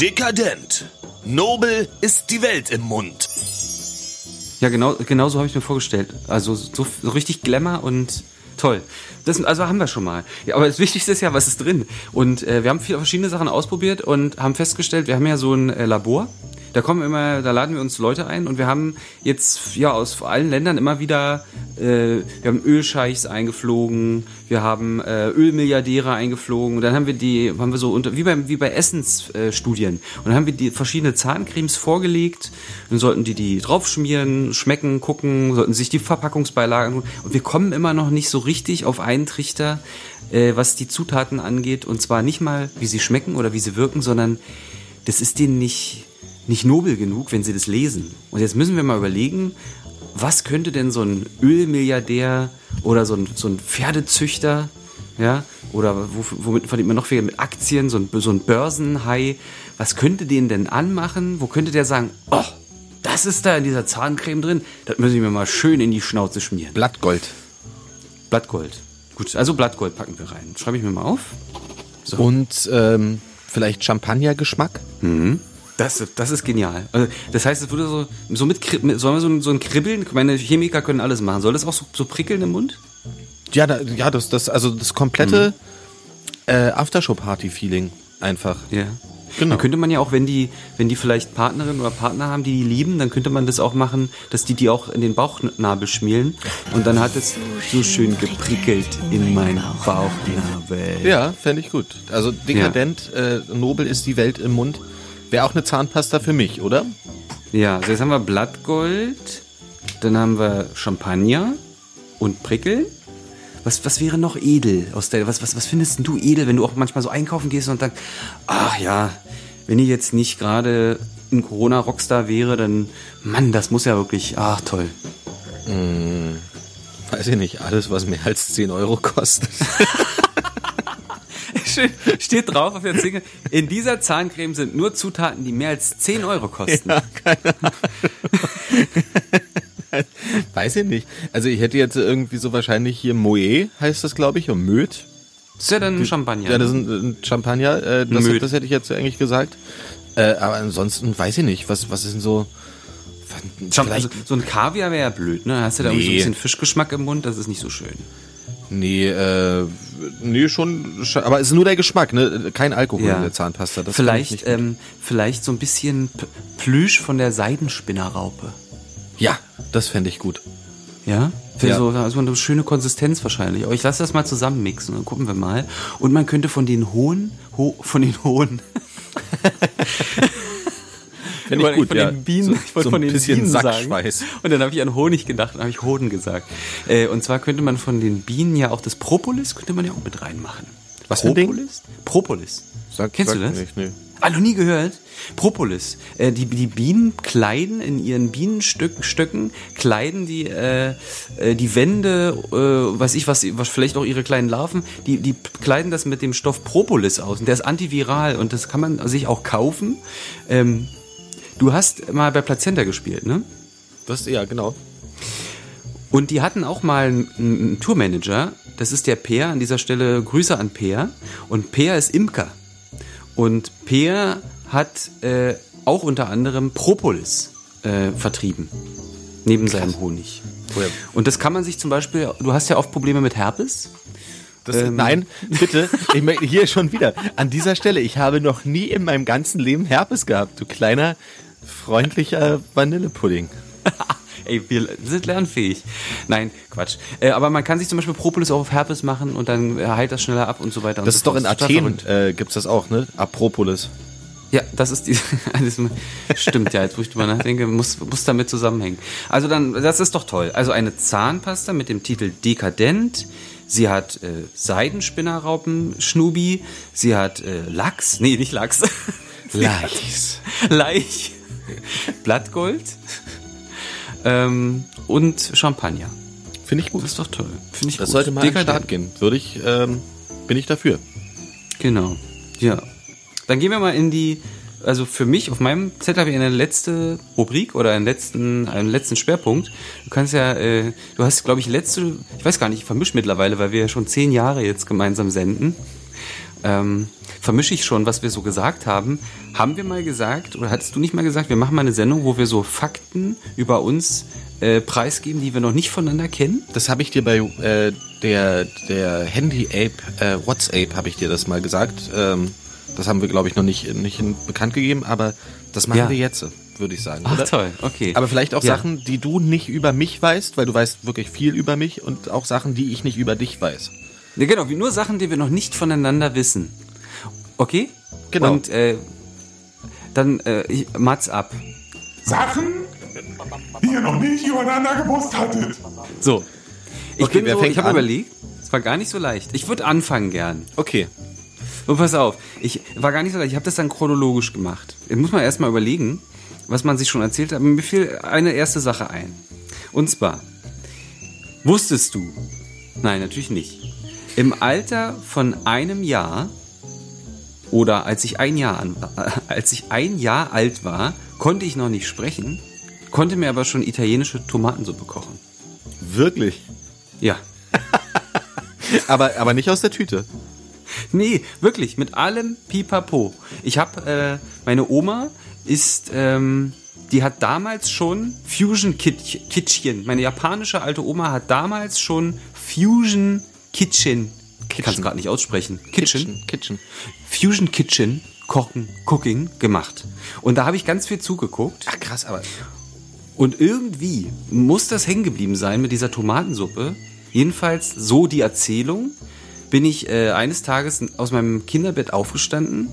Dekadent. Nobel ist die Welt im Mund. Ja, genau, genau so habe ich mir vorgestellt. Also so, so richtig Glamour und toll. Das, also haben wir schon mal. Ja, aber das Wichtigste ist ja, was ist drin. Und äh, wir haben viele verschiedene Sachen ausprobiert und haben festgestellt, wir haben ja so ein äh, Labor. Da kommen immer, da laden wir uns Leute ein und wir haben jetzt ja aus allen Ländern immer wieder, äh, wir haben Ölscheichs eingeflogen, wir haben äh, Ölmilliardäre eingeflogen und dann haben wir die, haben wir so unter, wie beim wie bei Essensstudien. Äh, und dann haben wir die verschiedene Zahncremes vorgelegt, dann sollten die die draufschmieren, schmecken, gucken, sollten sich die Verpackungsbeilagen und wir kommen immer noch nicht so richtig auf einen Trichter, äh, was die Zutaten angeht. Und zwar nicht mal wie sie schmecken oder wie sie wirken, sondern das ist denen nicht, nicht nobel genug, wenn sie das lesen. Und jetzt müssen wir mal überlegen, was könnte denn so ein Ölmilliardär oder so ein, so ein Pferdezüchter, ja, oder wo, womit verdient man noch viel mit Aktien, so ein, so ein Börsenhai, was könnte den denn anmachen? Wo könnte der sagen, oh, das ist da in dieser Zahncreme drin, das muss ich mir mal schön in die Schnauze schmieren. Blattgold. Blattgold. Gut, also Blattgold packen wir rein. Schreibe ich mir mal auf. Und ähm, vielleicht Champagnergeschmack? Das, das ist genial. Also, das heißt, es würde so, so mit, sollen wir so, ein- so ein Kribbeln, meine Chemiker können alles machen. Soll das auch so, so prickeln im Mund? Ja, da, ja, das, das, also das komplette äh, Aftershow-Party-Feeling einfach. Ja. Genau. Dann könnte man ja auch, wenn die, wenn die vielleicht Partnerin oder Partner haben, die die lieben, dann könnte man das auch machen, dass die die auch in den Bauchnabel schmielen und dann hat es so schön geprickelt in meinen Bauchnabel. Ja, fände ich gut. Also dekadent, äh, nobel ist die Welt im Mund. Wäre auch eine Zahnpasta für mich, oder? Ja, also jetzt haben wir Blattgold, dann haben wir Champagner und Prickel. Was, was wäre noch edel aus der, was, was, was findest denn du edel, wenn du auch manchmal so einkaufen gehst und sagst, ach ja, wenn ich jetzt nicht gerade ein Corona-Rockstar wäre, dann, Mann, das muss ja wirklich, ach toll. Weiß ich nicht, alles, was mehr als 10 Euro kostet. Schön, steht drauf auf der Zinge, in dieser Zahncreme sind nur Zutaten, die mehr als 10 Euro kosten. Weiß ich nicht. Also ich hätte jetzt irgendwie so wahrscheinlich hier Moet, heißt das, glaube ich, und Möd. Das ist ja dann Champagner. Ja, das ist ein, ein Champagner, äh, das, Möd. das hätte ich jetzt eigentlich gesagt. Äh, aber ansonsten weiß ich nicht, was, was ist denn so... Also, so ein Kaviar wäre ja blöd, ne? Hast du da irgendwie so ein Nee. bisschen Fischgeschmack im Mund, das ist nicht so schön. Nee, äh, nee, schon, aber es ist nur der Geschmack, ne? Kein Alkohol in der Zahnpasta. Das vielleicht, ähm, vielleicht so ein bisschen Plüsch von der Seidenspinnerraupe. ja, das fände ich gut. Ja? Für Ja. so also eine schöne Konsistenz wahrscheinlich. Aber ich lasse das mal zusammenmixen, dann gucken wir mal. Und man könnte von den hohen, ho, von den hohen, Finde wollte von den Bienen, So, ich wollte so von ein den bisschen Bienen Sackschweiß. sagen. Und dann habe ich an Honig gedacht, dann habe ich Hoden gesagt. Äh, und zwar könnte man von den Bienen ja auch das Propolis, könnte man ja auch mit reinmachen. Was? Propolis? Propolis. Sag, Kennst sag du das? Nicht, nee. Ah, noch nie gehört? Propolis. Äh, die, die Bienen kleiden in ihren Bienenstöcken, Stöcken, kleiden die, äh, äh, die Wände, äh, weiß ich was, was, vielleicht auch ihre kleinen Larven, die, die kleiden das mit dem Stoff Propolis aus. Und der ist antiviral und das kann man sich auch kaufen. Ähm, du hast mal bei Plazenta gespielt, ne? Das, ja, genau. Und die hatten auch mal einen, einen Tourmanager, das ist der Peer, an dieser Stelle Grüße an Peer. Und Peer ist Imker. Und Peer hat äh, auch unter anderem Propolis äh, vertrieben. Neben seinem Honig. Woher- Und das kann man sich zum Beispiel, du hast ja oft Probleme mit Herpes. Das, Ähm. Nein, bitte. Ich möchte hier schon wieder. An dieser Stelle, ich habe noch nie in meinem ganzen Leben Herpes gehabt, du kleiner, freundlicher Vanillepudding. Ey, wir sind lernfähig. Nein, Quatsch. Äh, aber man kann sich zum Beispiel Propolis auch auf Herpes machen und dann äh, heilt das schneller ab und so weiter. Das so ist doch in Athen, äh, gibt's das auch, ne? Apropolis. Ja, das ist die. Stimmt ja, jetzt wo ich drüber nachdenke, muss, muss damit zusammenhängen. Also dann, das ist doch toll. Also eine Zahnpasta mit dem Titel Dekadent. Sie hat äh, Seidenspinnerraupen Schnubi. Sie hat äh, Lachs. Nee, nicht Lachs. Lachs. Laich. Blattgold. Ähm, und Champagner. Finde ich gut. Das ist doch toll. Finde ich Das gut. sollte mal Dekadent. Start gehen. Würde ich, ähm, bin ich dafür. Genau. Ja. Dann gehen wir mal in die, also für mich, auf meinem Zettel habe ich eine letzte Rubrik oder einen letzten, einen letzten Schwerpunkt. Du kannst ja, äh, du hast, glaube ich, letzte, ich weiß gar nicht, ich vermische mittlerweile, weil wir ja schon zehn Jahre jetzt gemeinsam senden. Ähm, vermische ich schon, was wir so gesagt haben. Haben wir mal gesagt, oder hattest du nicht mal gesagt, wir machen mal eine Sendung, wo wir so Fakten über uns äh, preisgeben, die wir noch nicht voneinander kennen? Das habe ich dir bei äh, der, der Handy-Ape, äh, WhatsApp, habe ich dir das mal gesagt. Ähm, das haben wir, glaube ich, noch nicht, nicht bekannt gegeben, aber das machen Ja. wir jetzt, würde ich sagen. Ach, oder? toll, okay. Aber vielleicht auch Ja. Sachen, die du nicht über mich weißt, weil du weißt wirklich viel über mich und auch Sachen, die ich nicht über dich weiß. Ja, genau, wie nur Sachen, die wir noch nicht voneinander wissen. Okay? Genau. Und äh, dann äh, ich, Mats ab. Sachen, die ihr noch nicht übereinander gewusst hattet. So. Ich Okay, bin so, ich habe überlegt, es war gar nicht so leicht. Ich würde anfangen gern. Okay. Und pass auf, ich war gar nicht so leicht. Ich habe das dann chronologisch gemacht. Jetzt muss man erstmal überlegen, was man sich schon erzählt hat. Mir fiel eine erste Sache ein. Und zwar, wusstest du, nein, natürlich nicht, im Alter von einem Jahr oder als ich ein Jahr, an, als ich ein Jahr alt war, konnte ich noch nicht sprechen, konnte mir aber schon italienische Tomatensuppe kochen. Wirklich. Ja. Aber, aber nicht aus der Tüte. Nee, wirklich, mit allem Pipapo. Ich habe, äh, meine Oma ist, ähm, die hat damals schon Fusion Kit- Kitchen. Meine japanische alte Oma hat damals schon Fusion Kitchen. Ich kann es gerade nicht aussprechen. Kitchen. Kitchen. Fusion Kitchen Kochen, Cooking gemacht. Und da habe ich ganz viel zugeguckt. Ach krass, aber Und irgendwie muss das hängen geblieben sein mit dieser Tomatensuppe. Jedenfalls so die Erzählung. Bin ich äh, eines Tages aus meinem Kinderbett aufgestanden,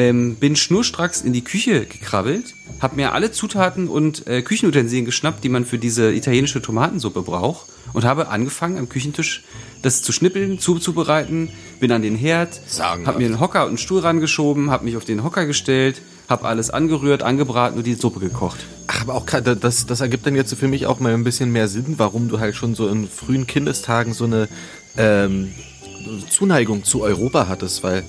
ähm, bin schnurstracks in die Küche gekrabbelt, habe mir alle Zutaten und äh, Küchenutensilien geschnappt, die man für diese italienische Tomatensuppe braucht und habe angefangen am Küchentisch das zu schnippeln, zuzubereiten, bin an den Herd, habe mir einen Hocker und einen Stuhl rangeschoben, habe mich auf den Hocker gestellt, habe alles angerührt, angebraten und die Suppe gekocht. Ach, aber auch das, das ergibt dann jetzt für mich auch mal ein bisschen mehr Sinn, warum du halt schon so in frühen Kindestagen so eine ähm, Zuneigung zu Europa hattest, weil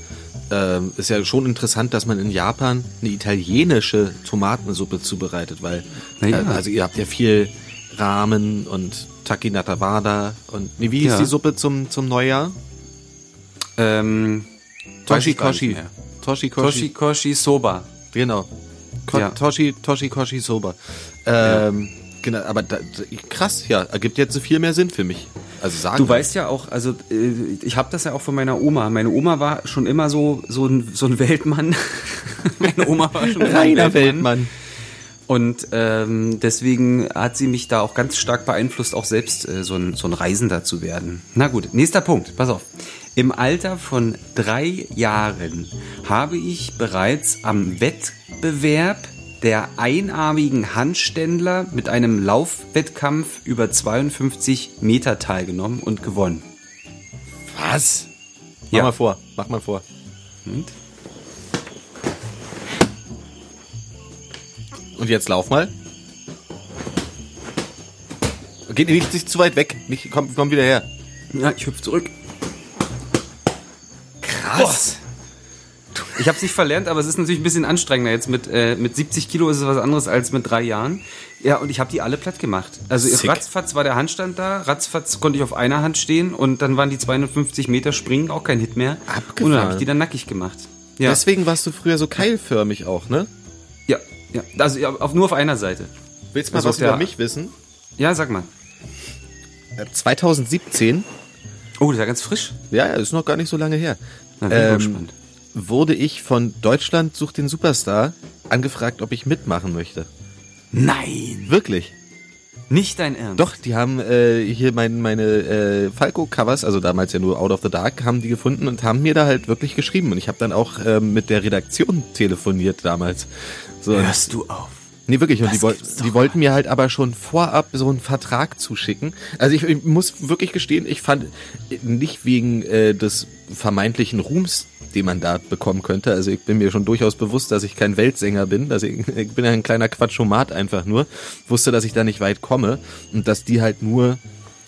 ähm, ist ja schon interessant, dass man in Japan eine italienische Tomatensuppe zubereitet, weil Na ja. äh, also ihr habt ja viel Ramen und Takinata Wada und nee, wie Ja. die Suppe zum, zum Neujahr? Ähm, Toshikoshi. Toshikoshi. Toshikoshi Soba. Genau. Ko Ja. Toshi, Toshikoshi Soba. Ähm, Genau, aber da, krass, ja, ergibt jetzt so viel mehr Sinn für mich. Also sagen. Du weißt ja auch, also äh, ich habe das ja auch von meiner Oma. Meine Oma war schon immer so so ein, so ein Weltmann. Meine Oma war schon immer ein reiner Weltmann. Und ähm, deswegen hat sie mich da auch ganz stark beeinflusst, auch selbst äh, so, ein, so ein Reisender zu werden. Na gut, nächster Punkt, pass auf. Im Alter von drei Jahren habe ich bereits am Wettbewerb der einarmigen Handständler mit einem Laufwettkampf über 52 Meter teilgenommen und gewonnen. Was? Mach Ja. mal vor, mach mal vor. Und? Und jetzt lauf mal. Geht nicht, nicht zu weit weg. Nicht, komm, komm wieder her. Ja, ich hüpfe zurück. Krass. Ich habe es nicht verlernt, aber es ist natürlich ein bisschen anstrengender. Jetzt mit, äh, mit 70 Kilo ist es was anderes als mit drei Jahren. Ja, und ich habe die alle platt gemacht. Also Sick. ratzfatz war der Handstand da, ratzfatz konnte ich auf einer Hand stehen und dann waren die 250 Meter Springen auch kein Hit mehr. Abgefahren. Und dann habe ich die dann nackig gemacht. Ja, Deswegen warst du früher so keilförmig auch, ne? ja, ja. Also ja, auf, nur auf einer Seite. Willst du mal Also was über mich wissen? Ja, sag mal. Äh, 2017, Oh, das ist ja ganz frisch. ja, ja, ist noch gar nicht so lange her, Na, bin ich mal Ähm, gespannt. Wurde ich von Deutschland sucht den Superstar angefragt, ob ich mitmachen möchte. Nein. Wirklich. Nicht dein Ernst. Doch, die haben äh, hier mein, meine äh, Falco-Covers, also damals ja nur Out of the Dark, haben die gefunden und haben mir da halt wirklich geschrieben. Und ich habe dann auch ähm, mit der Redaktion telefoniert damals. So, Hörst du auf? Nee, wirklich. Und die, woll die wollten mir halt aber schon vorab so einen Vertrag zuschicken. Also ich, ich muss wirklich gestehen, ich fand äh, nicht wegen äh, des vermeintlichen Ruhms, den man da bekommen könnte. Also ich bin mir schon durchaus bewusst, dass ich kein Weltsänger bin. Also ich, ich bin ja ein kleiner Quatschomat einfach nur. Wusste, dass ich da nicht weit komme und dass die halt nur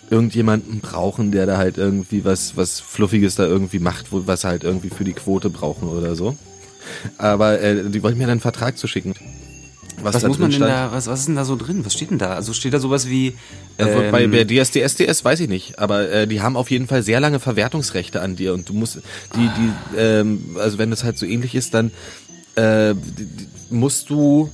irgendjemanden brauchen, der da halt irgendwie was, was Fluffiges da irgendwie macht, wo, was halt irgendwie für die Quote brauchen oder so. Aber äh, die wollten mir dann einen Vertrag zuschicken. Was da muss man denn stand. da, was, was ist denn da so drin? Was steht denn da? Also steht da sowas wie, Also ähm, bei, bei DSDS weiß ich nicht, aber äh, die haben auf jeden Fall sehr lange Verwertungsrechte an dir und du musst die die ähm, also wenn das halt so ähnlich ist, dann äh, die, die, musst du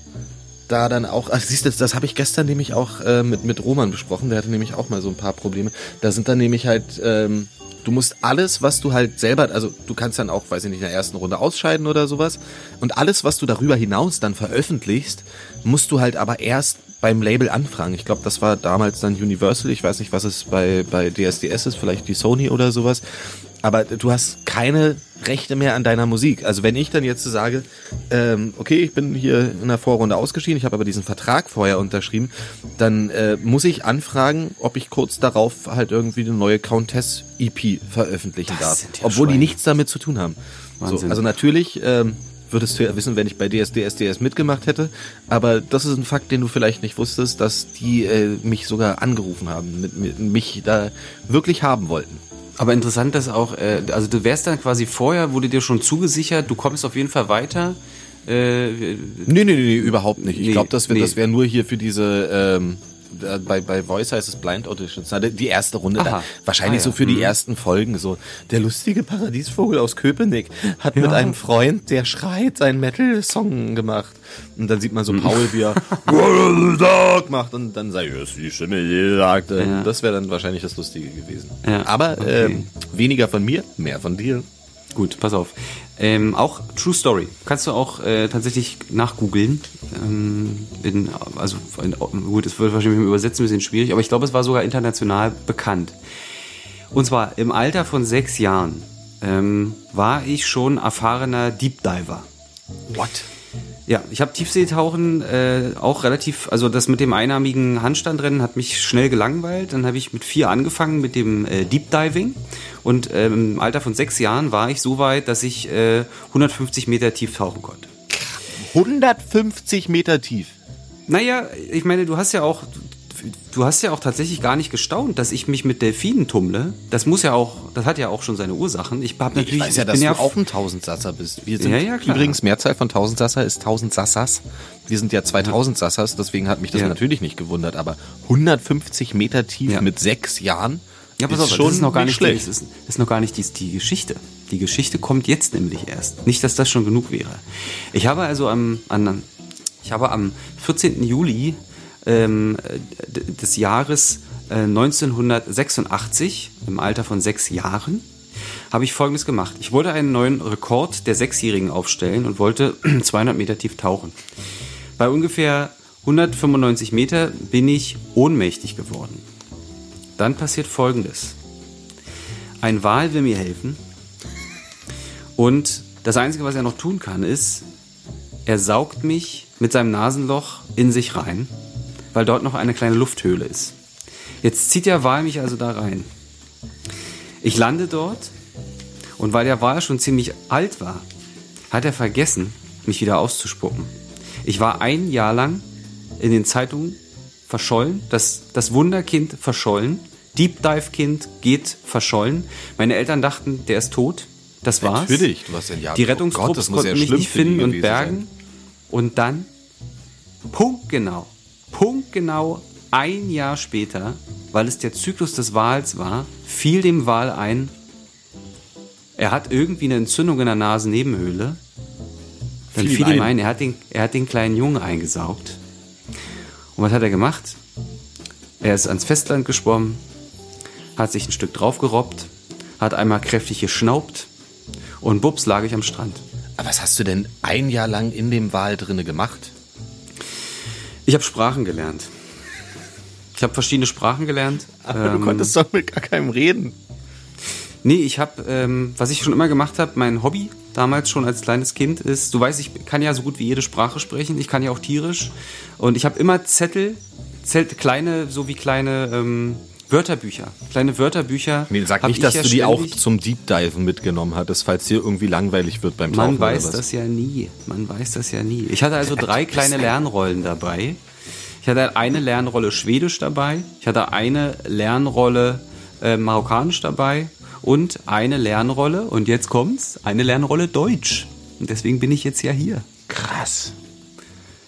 da dann auch, also siehst du, das, das habe ich gestern nämlich auch äh, mit mit Roman besprochen, der hatte nämlich auch mal so ein paar Probleme. Da sind dann nämlich halt ähm, Du musst alles, was du halt selber, also du kannst dann auch, weiß ich nicht, in der ersten Runde ausscheiden oder sowas. Und alles, was du darüber hinaus dann veröffentlichst, musst du halt aber erst beim Label anfragen. Ich glaube, das war damals dann Universal. Ich weiß nicht, was es bei, bei DSDS ist, vielleicht die Sony oder sowas. Aber du hast keine Rechte mehr an deiner Musik. Also wenn ich dann jetzt sage, ähm, okay, ich bin hier in der Vorrunde ausgeschieden, ich habe aber diesen Vertrag vorher unterschrieben, dann äh, muss ich anfragen, ob ich kurz darauf halt irgendwie eine neue Countess-EP veröffentlichen Das darf. obwohl die Schweine. nichts damit zu tun haben. So, also natürlich ähm, würdest du ja wissen, wenn ich bei DSDS mitgemacht hätte, aber das ist ein Fakt, den du vielleicht nicht wusstest, dass die äh, mich sogar angerufen haben, mit, mit, mich da wirklich haben wollten. Aber interessant, dass auch, äh, also du wärst dann quasi vorher, wurde dir schon zugesichert, du kommst auf jeden Fall weiter. Äh, Nee, nee, nee, überhaupt nicht. Ich Nee, glaube, das wäre nee. das wär nur hier für diese, ähm, bei, bei Voice heißt es Blind Auditions, na, die erste Runde. Da, wahrscheinlich Ah, so ja. für die Mhm. ersten Folgen. So, der lustige Paradiesvogel aus Köpenick hat mit einem Freund, der schreit, einen Metal-Song gemacht. Und dann sieht man so Paul, wie er macht und dann sagt, er, ist die Stimme, die sagt. Ähm, Ja. Das wäre dann wahrscheinlich das Lustige gewesen. Ja, Aber okay. ähm, weniger von mir, mehr von dir. Gut, pass auf. Ähm, auch True Story. Kannst du auch äh, tatsächlich nachgoogeln. Ähm, in, also, in, gut, es wird wahrscheinlich mit dem Übersetzen ein bisschen schwierig, aber ich glaube, es war sogar international bekannt. Und zwar im Alter von sechs Jahren ähm, war ich schon erfahrener Deep Diver. What? Ja, ich habe Tiefseetauchen äh, auch relativ, also das mit dem einarmigen Handstandrennen hat mich schnell gelangweilt. Dann habe ich mit vier angefangen mit dem äh, Deep Diving und ähm, im Alter von sechs Jahren war ich so weit, dass ich äh, 150 Meter tief tauchen konnte. 150 Meter tief. Naja, ich meine, du hast ja auch, du hast ja auch tatsächlich gar nicht gestaunt, dass ich mich mit Delfinen tummle. Das muss ja auch, das hat ja auch schon seine Ursachen. Ich hab natürlich, Ich weiß ja, dass du auch ein Tausendsasser bist. Wir sind Ja, ja, klar. übrigens Mehrzahl von Tausendsasser ist Tausendsassas. Wir sind ja 2000 Sassas, deswegen hat mich das Ja. natürlich nicht gewundert. Aber 150 Meter tief Ja. mit sechs Jahren Ja, pass ist auf, schon das ist noch gar nicht, schlecht. Das ist, ist noch gar nicht die, die Geschichte. Die Geschichte kommt jetzt nämlich erst. Nicht, dass das schon genug wäre. Ich habe also am, an, ich habe am 14. Juli ähm, des Jahres äh, 1986, im Alter von sechs Jahren, habe ich Folgendes gemacht. Ich wollte einen neuen Rekord der Sechsjährigen aufstellen und wollte 200 Meter tief tauchen. Bei ungefähr 195 Meter bin ich ohnmächtig geworden. Dann passiert Folgendes. Ein Wal will mir helfen und das Einzige, was er noch tun kann, ist, er saugt mich mit seinem Nasenloch in sich rein, weil dort noch eine kleine Lufthöhle ist. Jetzt zieht der Wal mich also da rein. Ich lande dort und weil der Wal schon ziemlich alt war, hat er vergessen, mich wieder auszuspucken. Ich war ein Jahr lang in den Zeitungen verschollen, das, das Wunderkind verschollen, Deep Dive Kind geht verschollen. Meine Eltern dachten, der ist tot. Das war's. Natürlich, du hast ein Jahr- Die oh Rettungstrupps Gott, muss ja konnten mich nicht finden und bergen. sein. Und dann, punktgenau, punktgenau ein Jahr später, weil es der Zyklus des Wals war, fiel dem Wal ein, er hat irgendwie eine Entzündung in der Nasennebenhöhle. Dann Fiel ihm ein. ein, er hat, den, er hat den kleinen Jungen eingesaugt. Und was hat er gemacht? Er ist ans Festland geschwommen, hat sich ein Stück draufgerobbt, hat einmal kräftig geschnaubt und bups lag ich am Strand. Aber was hast du denn ein Jahr lang in dem Wal drinne gemacht? Ich habe Sprachen gelernt. Ich habe verschiedene Sprachen gelernt. Aber du Ähm, konntest doch mit gar keinem reden. Nee, ich habe, ähm, was ich schon immer gemacht habe, mein Hobby damals schon als kleines Kind ist, du weißt, ich kann ja so gut wie jede Sprache sprechen, ich kann ja auch tierisch und ich habe immer Zettel, Zelt, kleine, so wie kleine ähm, Wörterbücher, kleine Wörterbücher. Nee, sag nicht, ich dass ja du die auch zum Deep Dive mitgenommen hattest, falls dir irgendwie langweilig wird beim Tauchen Man weiß das ja nie. Man weiß das ja nie. Ich hatte also drei kleine Lernrollen dabei. Ich hatte eine Lernrolle Schwedisch dabei. Ich hatte eine Lernrolle äh, Marokkanisch dabei. Und eine Lernrolle, und jetzt kommt's, eine Lernrolle Deutsch. Und deswegen bin ich jetzt ja hier. Krass.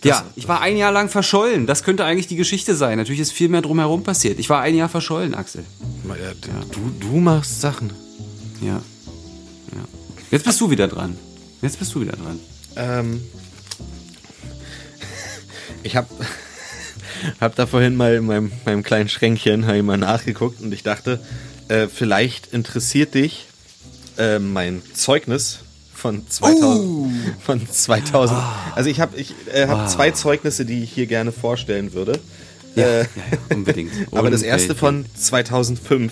Ja, ich war ein Jahr lang verschollen. Das könnte eigentlich die Geschichte sein. Natürlich ist viel mehr drumherum passiert. Ich war ein Jahr verschollen, Axel. Du, du machst Sachen. Ja. ja. Jetzt bist du wieder dran. Jetzt bist du wieder dran. Ähm, ich habe hab da vorhin mal in meinem, meinem kleinen Schränkchen ich mal nachgeguckt und ich dachte, äh, vielleicht interessiert dich äh, mein Zeugnis von 2000. Von 2000. Also ich habe ich, äh, hab zwei Zeugnisse, die ich hier gerne vorstellen würde. Ja, Äh, ja, ja unbedingt. aber das erste von 2005.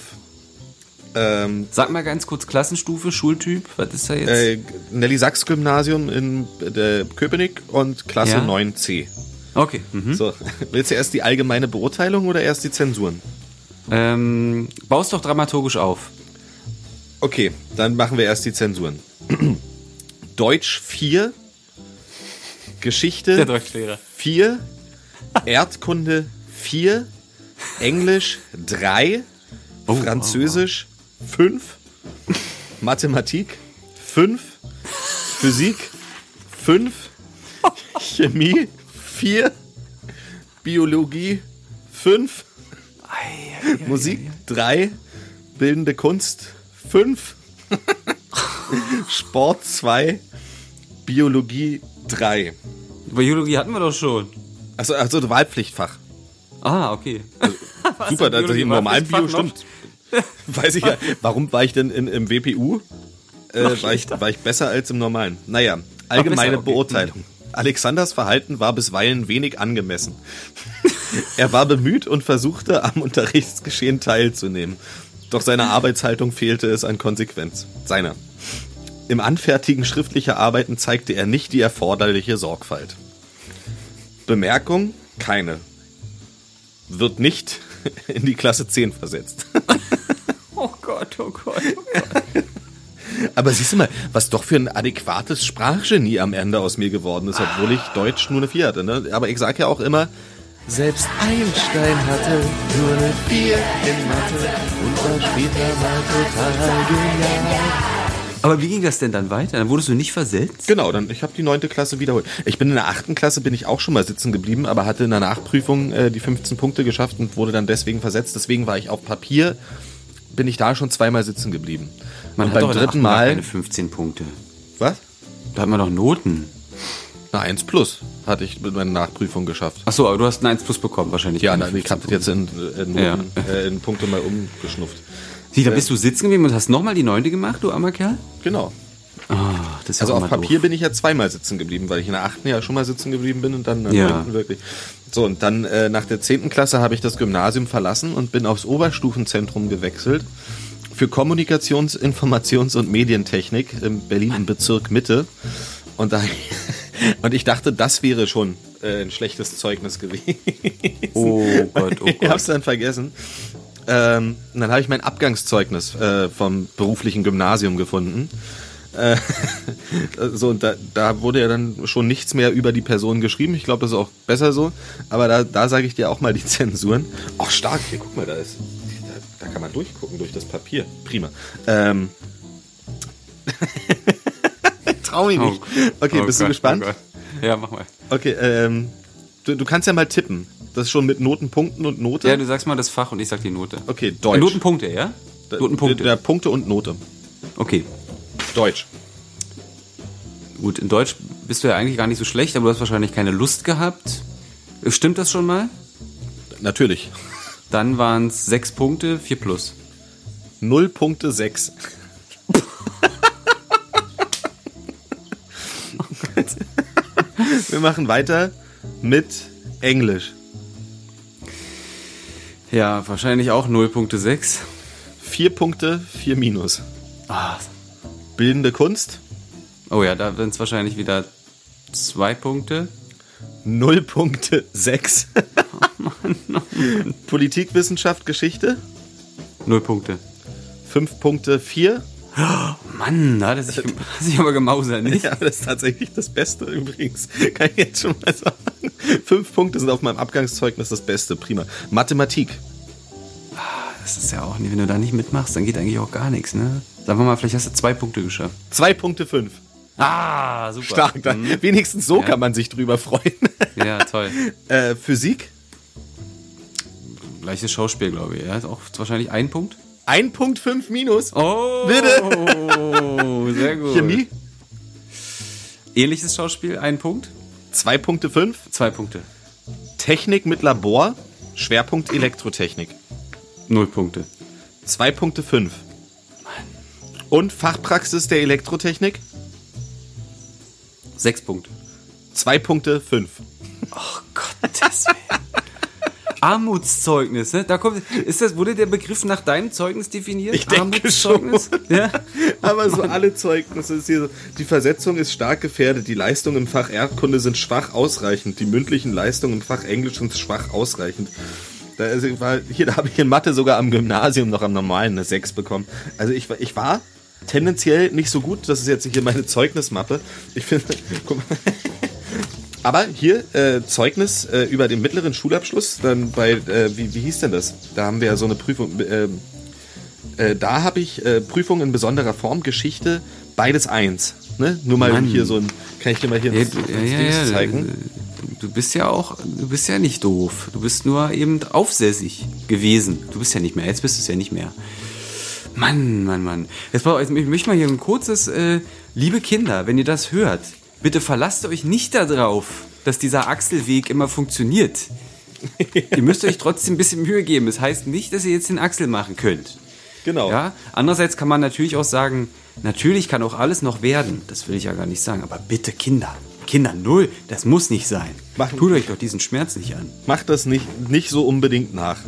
Ähm, Sag mal ganz kurz Klassenstufe, Schultyp, was ist da jetzt? äh, Nelly Sachs Gymnasium in äh, Köpenick und Klasse Ja. 9c. okay. Mhm. So, willst du erst die allgemeine Beurteilung oder erst die Zensuren? Ähm, baust doch dramaturgisch auf. Okay, dann machen wir erst die Zensuren. Deutsch 4, Geschichte Deutschlehrer. 4, Erdkunde 4, Englisch 3, Oh, Französisch 5, Mathematik 5, Physik 5, Chemie 4, Biologie 5, Musik 3, Bildende Kunst 5, Sport 2, Biologie 3. Biologie hatten wir doch schon. Also, also Wahlpflichtfach. Ah, okay. Super, dass Biologie im normalen Bio stimmt. Weiß ich ja. Warum war ich denn in, im WPU? Äh, war, ich, war ich besser als im normalen? Naja, allgemeine besser, okay. Beurteilung. Alexanders Verhalten war bisweilen wenig angemessen. er war bemüht und versuchte, am Unterrichtsgeschehen teilzunehmen. Doch seiner Arbeitshaltung fehlte es an Konsequenz. Seiner. Im Anfertigen schriftlicher Arbeiten zeigte er nicht die erforderliche Sorgfalt. Bemerkung? Keine. Wird nicht in die Klasse 10 versetzt. Oh Gott, oh Gott. Aber siehst du mal, was doch für ein adäquates Sprachgenie am Ende aus mir geworden ist, obwohl ich Deutsch nur eine 4 hatte. Ne? Aber ich sage ja auch immer, selbst Einstein hatte nur eine 4 in Mathe und war später mal total genial. Aber wie ging das denn dann weiter? Dann wurdest du nicht versetzt? Genau, dann ich habe die neunte Klasse wiederholt. Ich bin in der achten Klasse bin ich auch schon mal sitzen geblieben, aber hatte in der Nachprüfung äh, die 15 Punkte geschafft und wurde dann deswegen versetzt. Deswegen war ich auf Papier bin ich da schon zweimal sitzen geblieben. Man und hat beim dritten Mal keine 15 Punkte. was? Da hat man doch Noten. Na, 1 plus hatte ich mit meiner Nachprüfung geschafft. Achso, aber du hast ein 1 plus bekommen wahrscheinlich. Ja, nein, ich 15 habe das jetzt in, in, Ja. Äh, in Punkte mal umgeschnufft. Sieh, da bist du sitzen geblieben und hast nochmal die neunte gemacht, du armer Kerl? Genau. Ah, das ist ja Also auf Papier doof. bin ich ja zweimal sitzen geblieben, weil ich in der achten ja schon mal sitzen geblieben bin und dann in der Ja. neunten wirklich. So, und dann äh, nach der zehnten Klasse habe ich das Gymnasium verlassen und bin aufs Oberstufenzentrum gewechselt für Kommunikations-, Informations- und Medientechnik in Berlin im Bezirk Mitte. Und, da, und ich dachte, das wäre schon äh, ein schlechtes Zeugnis gewesen. Oh Gott, oh Ich Gott. hab's dann vergessen. Ähm, und dann habe ich mein Abgangszeugnis äh, vom beruflichen Gymnasium gefunden. Äh, so, und da, da wurde ja dann schon nichts mehr über die Person geschrieben. Ich glaube, das ist auch besser so. Aber da, da sage ich dir auch mal die Zensuren. Ach, stark. Hier, guck mal, da ist. Da, da kann man durchgucken durch das Papier. Prima. Ähm. Trau mich nicht. Okay, Oh bist du Gott, gespannt? oh Gott. Ja, mach mal. Okay, ähm. Du, du kannst ja mal tippen. Das ist schon mit Notenpunkten und Note. Ja, du sagst mal das Fach und ich sag die Note. Okay, Äh, Deutsch. Notenpunkte, ja? Notenpunkte. Der, der Punkte und Note. Okay. Deutsch. Gut, in Deutsch bist du ja eigentlich gar nicht so schlecht, aber du hast wahrscheinlich keine Lust gehabt. Stimmt das schon mal? Natürlich. Dann waren es sechs Punkte, vier plus. 0 Punkte 6. Wir machen weiter mit Englisch. Ja, wahrscheinlich auch 0.6. Vier Punkte, vier Minus. Ah. Bildende Kunst, Oh ja, da sind es wahrscheinlich wieder zwei Punkte. null Punkte, sechs. Politikwissenschaft, Geschichte, Null Punkte. fünf Punkte, vier. Mann, da hat er sich, hat sich aber gemausert, nicht? Ja, das ist tatsächlich das Beste übrigens. Kann ich jetzt schon mal sagen. Fünf Punkte sind auf meinem Abgangszeugnis das Beste. Prima. Mathematik. Das ist ja auch, wenn du da nicht mitmachst, dann geht eigentlich auch gar nichts, ne? Sagen wir mal, vielleicht hast du zwei Punkte geschafft. Zwei Punkte, fünf. Ah, super. Stark. Dann. Wenigstens so Ja. kann man sich drüber freuen. Ja, toll. äh, Physik. Gleiches Schauspiel, glaube ich. Ja, ist auch wahrscheinlich ein Punkt. Ein Punkt, fünf Minus. Oh, Bitte. sehr gut. Chemie. Ähnliches Schauspiel, ein Punkt. Zwei Punkte, fünf. Zwei Punkte. Technik mit Labor. Schwerpunkt Elektrotechnik. Null Punkte. Zwei Punkte, fünf. Und Fachpraxis der Elektrotechnik. Sechs Punkte. Zwei Punkte, fünf. Gottes Willen. Armutszeugnis, ne? Da kommt, ist das, wurde der Begriff nach deinem Zeugnis definiert? Ich denke Armutszeugnis? Ja? Aber so alle Zeugnisse ist hier so, die Versetzung ist stark gefährdet, die Leistungen im Fach Erdkunde sind schwach ausreichend, die mündlichen Leistungen im Fach Englisch sind schwach ausreichend. Da war, hier da habe ich in Mathe sogar am Gymnasium noch am normalen eine 6 bekommen. Also ich, war- ich war tendenziell nicht so gut, das ist jetzt hier meine Zeugnismappe. Ich finde, guck mal. Aber hier äh, Zeugnis äh, über den mittleren Schulabschluss, dann bei, äh, wie, wie hieß denn das? Da haben wir ja so eine Prüfung. Äh, äh, da habe ich äh, Prüfung in besonderer Form, Geschichte, beides eins. Ne? Nur mal Mann. hier so ein, kann ich dir mal hier Ja, ein, du, ein ja, Dings ja, zeigen? Du, bist ja auch, du bist ja nicht doof. Du bist nur eben aufsässig gewesen. Du bist ja nicht mehr. Jetzt bist du es ja nicht mehr. Mann, Mann, Mann. Jetzt, jetzt, ich möchte mal hier ein kurzes, äh, liebe Kinder, wenn ihr das hört, bitte verlasst euch nicht darauf, dass dieser Achselweg immer funktioniert. ihr müsst euch trotzdem ein bisschen Mühe geben. Das heißt nicht, dass ihr jetzt den Achsel machen könnt. Genau. Ja? Andererseits kann man natürlich auch sagen, natürlich kann auch alles noch werden. Das will ich ja gar nicht sagen. Aber bitte Kinder. Kinder, null. Das muss nicht sein. Machen- Tut euch doch diesen Schmerz nicht an. Macht das nicht, nicht so unbedingt nach.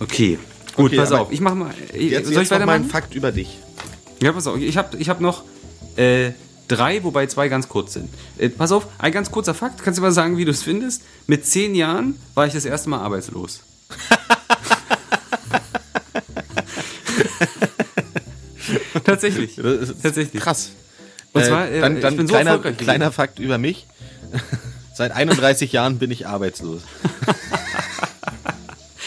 Okay. Gut, Okay, pass auf. Ich mach mal. Jetzt, soll jetzt ich weitermachen? Fakt über dich. Ja, pass auf. Ich habe ich hab noch äh, drei, wobei zwei ganz kurz sind. Äh, pass auf, ein ganz kurzer Fakt. Kannst du mal sagen, wie du es findest? Mit zehn Jahren war ich das erste Mal arbeitslos. Tatsächlich. Tatsächlich. Krass. Und zwar, äh, dann, dann ich bin so kleiner, erfolgreich gewesen. kleiner Fakt über mich. Seit 31 Jahren bin ich arbeitslos.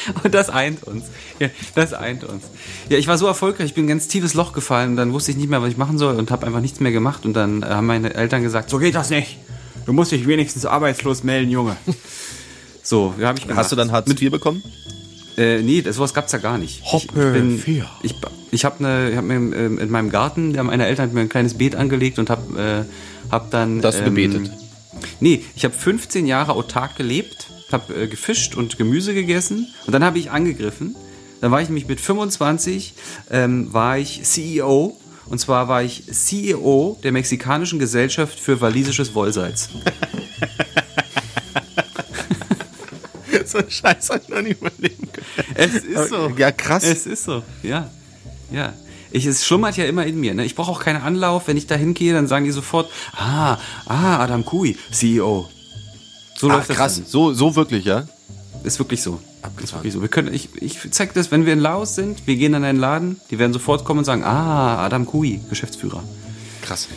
Und das eint uns. Ja, das eint uns. Ja, ich war so erfolgreich, ich bin in ein ganz tiefes Loch gefallen, dann wusste ich nicht mehr, was ich machen soll und habe einfach nichts mehr gemacht. Und dann äh, haben meine Eltern gesagt, so geht das nicht. Du musst dich wenigstens arbeitslos melden, Junge. So, ja, habe ich gemacht. Hast du dann Hartz IV bekommen? Äh, nee, sowas gab's ja gar nicht. Hoppe, ich bin, vier. ich, ich habe ne, ich hab mir ähm, in meinem Garten, meine Eltern haben mir ein kleines Beet angelegt und habe äh, hab dann... Das gebetet. Nee, ich habe 15 Jahre autark gelebt, habe äh, gefischt und Gemüse gegessen und dann habe ich angegriffen. Dann war ich nämlich mit 25, ähm, war ich CEO und zwar war ich CEO der mexikanischen Gesellschaft für walisisches Wollsalz. so ein Scheiß hab ich noch nie überleben können. Es ist so. Ja, krass. Es ist so, ja. Ja. Ich, es schlummert ja immer in mir. Ne? Ich brauche auch keinen Anlauf. Wenn ich da hingehe, dann sagen die sofort, ah, ah, Adam Kui, CEO. So Ach, läuft das krass. dann. So, so wirklich, ja? Ist wirklich so. Ist wirklich so. Wir können, ich ich zeig das, wenn wir in Laos sind, wir gehen an einen Laden, die werden sofort kommen und sagen, ah, Adam Kui, Geschäftsführer. Krass.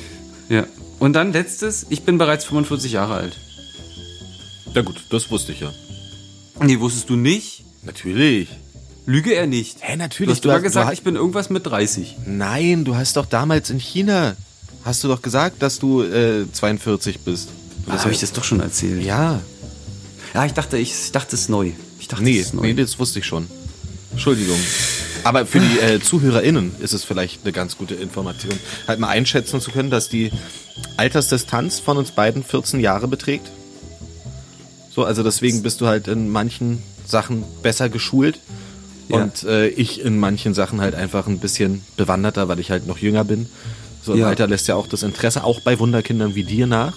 Ja. Und dann letztes, ich bin bereits 45 Jahre alt. Ja gut, das wusste ich ja. Nee, wusstest du nicht? Natürlich. Lüge er nicht. Hä, Du natürlich. hast immer hast- gesagt, hast- ich bin irgendwas mit 30. Nein, du hast doch damals in China, hast du doch gesagt, dass du äh, 42 bist. Das habe ich das doch schon erzählt. Ja. Ja, ich dachte, ich, ich dachte, es ist neu. Ich dachte, Nee, es ist neu. nee, das wusste ich schon. Entschuldigung. Aber für die äh, ZuhörerInnen ist es vielleicht eine ganz gute Information, halt mal einschätzen zu können, dass die Altersdistanz von uns beiden 14 Jahre beträgt. So, also deswegen bist du halt in manchen Sachen besser geschult Ja. und äh, ich in manchen Sachen halt einfach ein bisschen bewanderter, weil ich halt noch jünger bin. So im Ja. Alter lässt ja auch das Interesse auch bei Wunderkindern wie dir nach.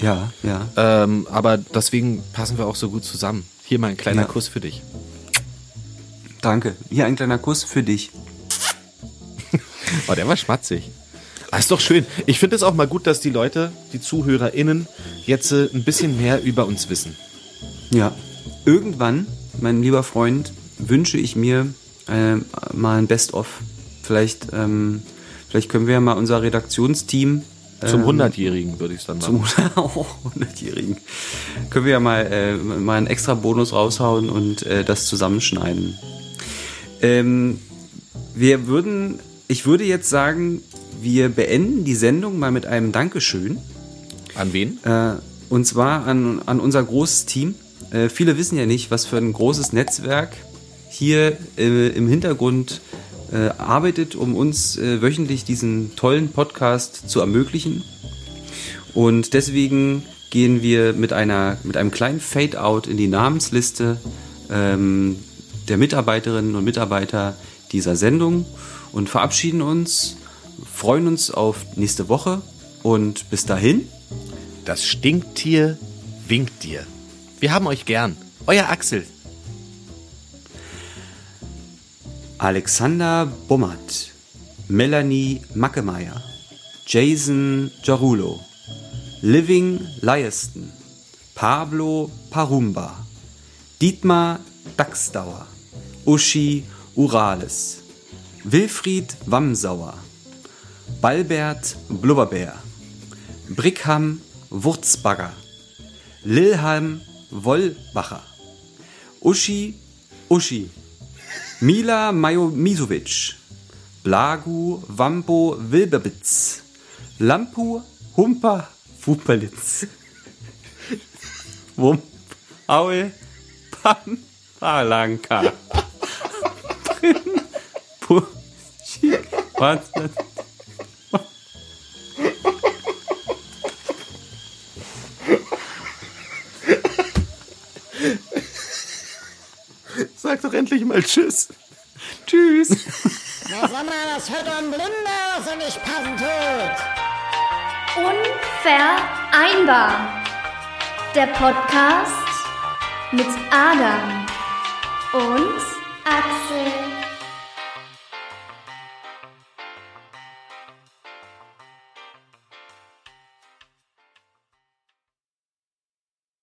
Ja, ja. Ähm, aber deswegen passen wir auch so gut zusammen. Hier mal ein kleiner Ja. Kuss für dich. Danke. Hier ein kleiner Kuss für dich. Oh, der war schmatzig. Ah, ist doch schön. Ich finde es auch mal gut, dass die Leute, die ZuhörerInnen, jetzt äh, ein bisschen mehr über uns wissen. Ja. Irgendwann, mein lieber Freund, wünsche ich mir äh, mal ein Best-of. Vielleicht, ähm, vielleicht können wir ja mal unser Redaktionsteam Zum ähm, 100-Jährigen würde ich es dann machen. zum oh, 100-Jährigen. Können wir ja mal, äh, mal einen extra Bonus raushauen und äh, das zusammenschneiden. Ähm, wir würden, ich würde jetzt sagen, wir beenden die Sendung mal mit einem Dankeschön. An wen? Äh, und zwar an, an unser großes Team. Äh, viele wissen ja nicht, was für ein großes Netzwerk hier äh, im Hintergrund äh, arbeitet, um uns äh, wöchentlich diesen tollen Podcast zu ermöglichen. Und deswegen gehen wir mit, einer, mit einem kleinen Fade-out in die Namensliste ähm, der Mitarbeiterinnen und Mitarbeiter dieser Sendung und verabschieden uns, freuen uns auf nächste Woche und bis dahin. Das Stinktier winkt dir. Wir haben euch gern. Euer Axel. Alexander Bummert, Melanie Mackemeyer, Jason Jarulo, Living Lieston, Pablo Parumba, Dietmar Daxdauer, Uschi Urales, Wilfried Wamsauer, Balbert Blubberbär, Brickham Wurzbagger, Lilhelm Wollbacher, Uschi Uschi, Mila Majomisovic, Blagu Wampo Wilberbitz, Lampu Humper Fuperlitz, Wump Aul Pam Palanka, Prim Puschi Was? Sag doch endlich mal Tschüss. Tschüss. Na sag mal, das hört ein Blinder, was er nicht passen tut. Unvereinbar. Der Podcast mit Adam und Axel.